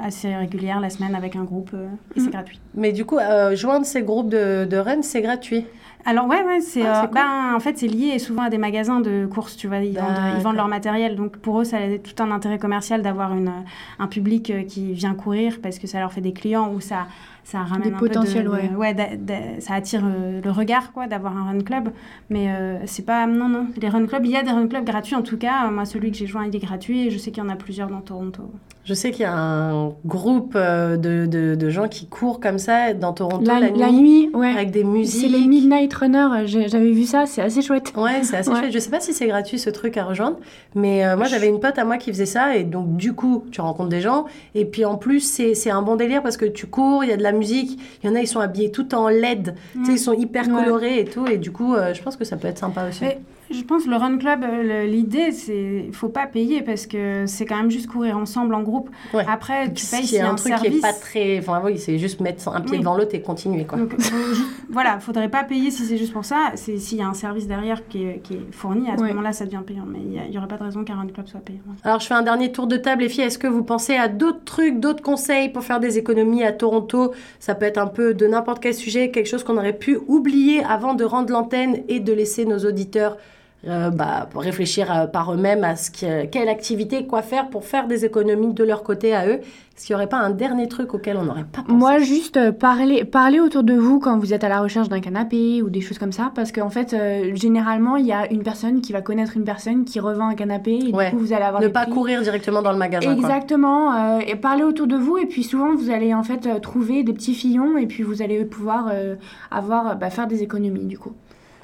assez régulière la semaine avec un groupe. et c'est gratuit. Mais du coup, joindre ces groupes de, de run, c'est gratuit? Alors ouais, ouais, c'est, Ah, euh, cool. ben, en fait c'est lié souvent à des magasins de courses, tu vois, ils vendent, ils D'accord. vendent leur matériel, donc pour eux ça a tout un intérêt commercial d'avoir une, un public euh, qui vient courir parce que ça leur fait des clients ou ça, ça ramène Des un peu de- potentiels, de- ouais. ouais, ça attire euh, le regard quoi d'avoir un run club, mais euh, c'est pas, non non, les run clubs, il y a des run clubs gratuits en tout cas, Euh, moi celui que j'ai joint il est gratuit et je sais qu'il y en a plusieurs dans Toronto. Je sais qu'il y a un groupe euh, de, de, de gens qui courent comme ça dans Toronto La, la, la nuit, nuit, ouais. avec des C'est musiques. les Midnight Runners, j'avais vu ça, c'est assez chouette. Ouais, c'est assez Ouais. chouette. Je sais pas si c'est gratuit ce truc à rejoindre, mais euh, moi j'avais une pote à moi qui faisait ça et donc du coup tu rencontres des gens et puis en plus c'est c'est un bon délire parce que tu cours, il y a de la musique, il y en a ils sont habillés tout en LED, tu sais ils sont hyper Ouais. colorés et tout et du coup euh, je pense que ça peut être sympa aussi. Mais je pense le run club, euh, l'idée c'est faut pas payer parce que c'est quand même juste courir ensemble en groupe. Ouais. Après tu payes qui s'il est y a un un truc qui service. est pas très, enfin oui c'est juste mettre un pied Oui. devant l'autre et continuer quoi. Donc, voilà, faudrait pas payer si c'est juste pour ça. C'est s'il y a un service derrière qui est, qui est fourni, à ce Ouais. moment-là, ça devient payant. Mais il y a- il y, aurait pas de raison qu'un run club soit payant. Alors, je fais un dernier tour de table, les filles. Est-ce que vous pensez à d'autres trucs, d'autres conseils pour faire des économies à Toronto? Ça peut être un peu de n'importe quel sujet, quelque chose qu'on aurait pu oublier avant de rendre l'antenne et de laisser nos auditeurs euh, bah, réfléchir euh, par eux-mêmes à ce que, quelle activité, quoi faire pour faire des économies de leur côté à eux. Est-ce qu'il n'y aurait pas un dernier truc auquel on n'aurait pas pensé? Moi, juste euh, parler, parler autour de vous quand vous êtes à la recherche d'un canapé ou des choses comme ça, parce qu'en fait, euh, généralement, il y a une personne qui va connaître une personne qui revend un canapé et Ouais. du coup, vous allez avoir Ne pas prix. courir directement dans le magasin. Exactement, et parler autour de vous, et puis souvent vous allez en fait trouver des petits filons, et puis vous allez pouvoir avoir, bah, faire des économies du coup.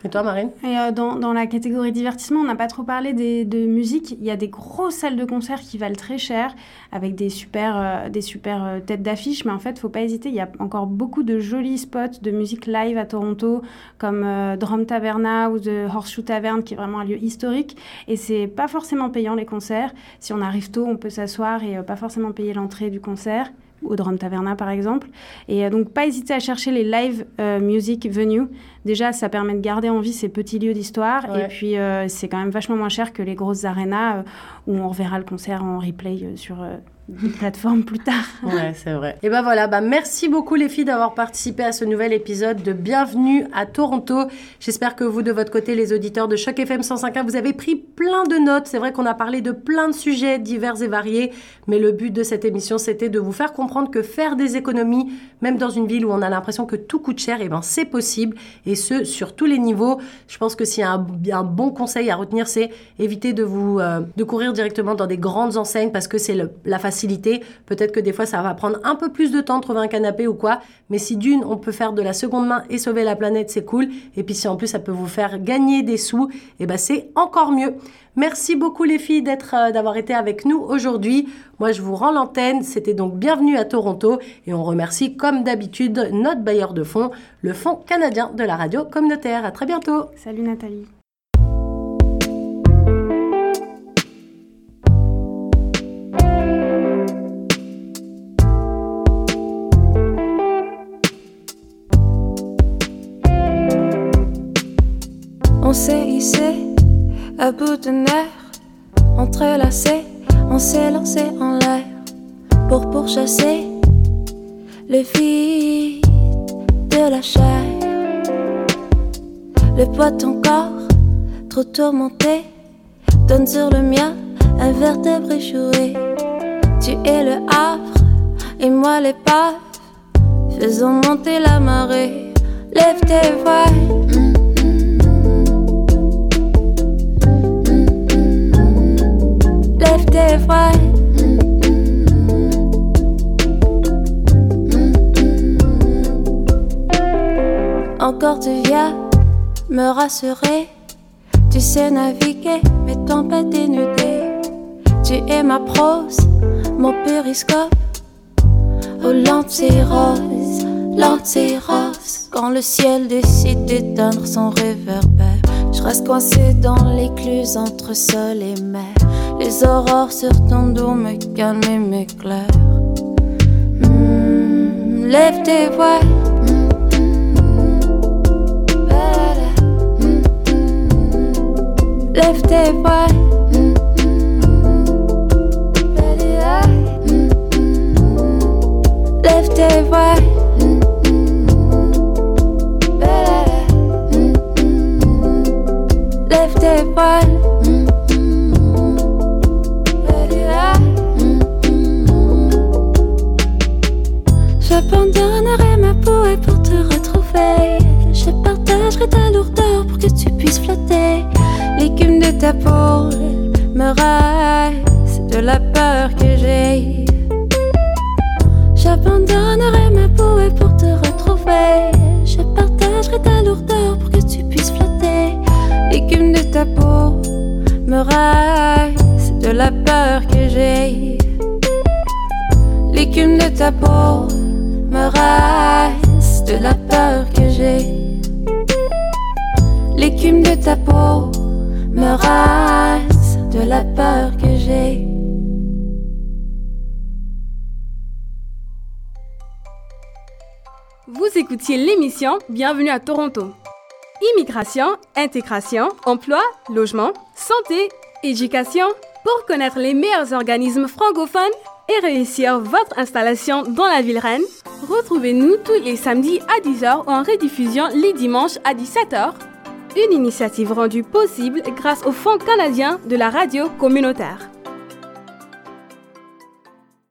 Et toi, Marine? Euh, dans, dans la catégorie divertissement, on n'a pas trop parlé des, de musique. Il y a des grosses salles de concert qui valent très cher, avec des super, euh, des super euh, têtes d'affiche. Mais en fait, faut pas hésiter. Il y a encore beaucoup de jolis spots de musique live à Toronto, comme Drum Taverna ou The Horseshoe Tavern, qui est vraiment un lieu historique. Et c'est pas forcément payant les concerts. Si on arrive tôt, on peut s'asseoir et pas forcément payer l'entrée du concert au Drum Taverna par exemple. Et donc pas hésiter à chercher les live music venues. Déjà, ça permet de garder en vie ces petits lieux d'histoire. Ouais. Et puis euh, c'est quand même vachement moins cher que les grosses arénas euh, où on reverra le concert en replay euh, sur euh, une plateforme plus tard. Ouais, c'est vrai. Et ben voilà, bah merci beaucoup les filles d'avoir participé à ce nouvel épisode de Bienvenue à Toronto. J'espère que vous, de votre côté, les auditeurs de Choc FM 105.1, vous avez pris plein de notes. C'est vrai qu'on a parlé de plein de sujets divers et variés, mais le but de cette émission, c'était de vous faire comprendre que faire des économies, même dans une ville où on a l'impression que tout coûte cher, et ben c'est possible, et ce, sur tous les niveaux. Je pense que s'il y a un, bon conseil à retenir, c'est éviter euh, de courir directement dans des grandes enseignes parce que c'est la facilité. Peut-être que des fois, ça va prendre un peu plus de temps de trouver un canapé ou quoi. Mais si d'une, on peut faire de la seconde main et sauver la planète, c'est cool. Et puis si en plus, ça peut vous faire gagner des sous, et ben c'est encore mieux. Merci beaucoup les filles d'être, euh, d'avoir été avec nous aujourd'hui. Moi, je vous rends l'antenne. C'était donc bienvenue à Toronto et on remercie comme d'habitude notre bailleur de fonds, le Fonds canadien de la radio communautaire. À très bientôt. Salut Nathalie. On s'est hissé à bout de nerfs, entrelacés, on s'est lancé en l'air pour pourchasser le vide de la chair. Le poids de ton corps, trop tourmenté, donne sur le mien un vertèbre échoué. Tu es le havre et moi l'épave, faisons monter la marée. Lève tes voiles. Encore tu viens me rassurer. Tu sais naviguer, mes tempêtes dénudées. Tu es ma prose, mon périscope. Oh, l'anti-rose, l'anti-rose. Quand le ciel décide d'éteindre son réverbère, je reste coincé dans l'écluse entre sol et mer. Les aurores sur ton dos me calment et m'éclairent. Hmm, lève tes voiles. Lève tes voiles. Lève tes voiles. Lève tes voiles. J'abandonnerai ma peau et pour te retrouver, je partagerai ta lourdeur pour que tu puisses flotter. L'écume de ta peau me raille, c'est de la peur que j'ai. J'abandonnerai ma peau et pour te retrouver, je partagerai ta lourdeur pour que tu puisses flotter. L'écume de ta peau me raille, c'est de la peur que j'ai. L'écume de ta peau de la peur que j'ai. L'écume de ta peau me rase de la peur que j'ai. Vous écoutiez l'émission Bienvenue à Toronto. Immigration, intégration, emploi, logement, santé, éducation. Pour connaître les meilleurs organismes francophones et réussir votre installation dans la ville reine, retrouvez-nous tous les samedis à 10h ou en rediffusion les dimanches à 17h une initiative rendue possible grâce au Fonds canadien de la radio communautaire.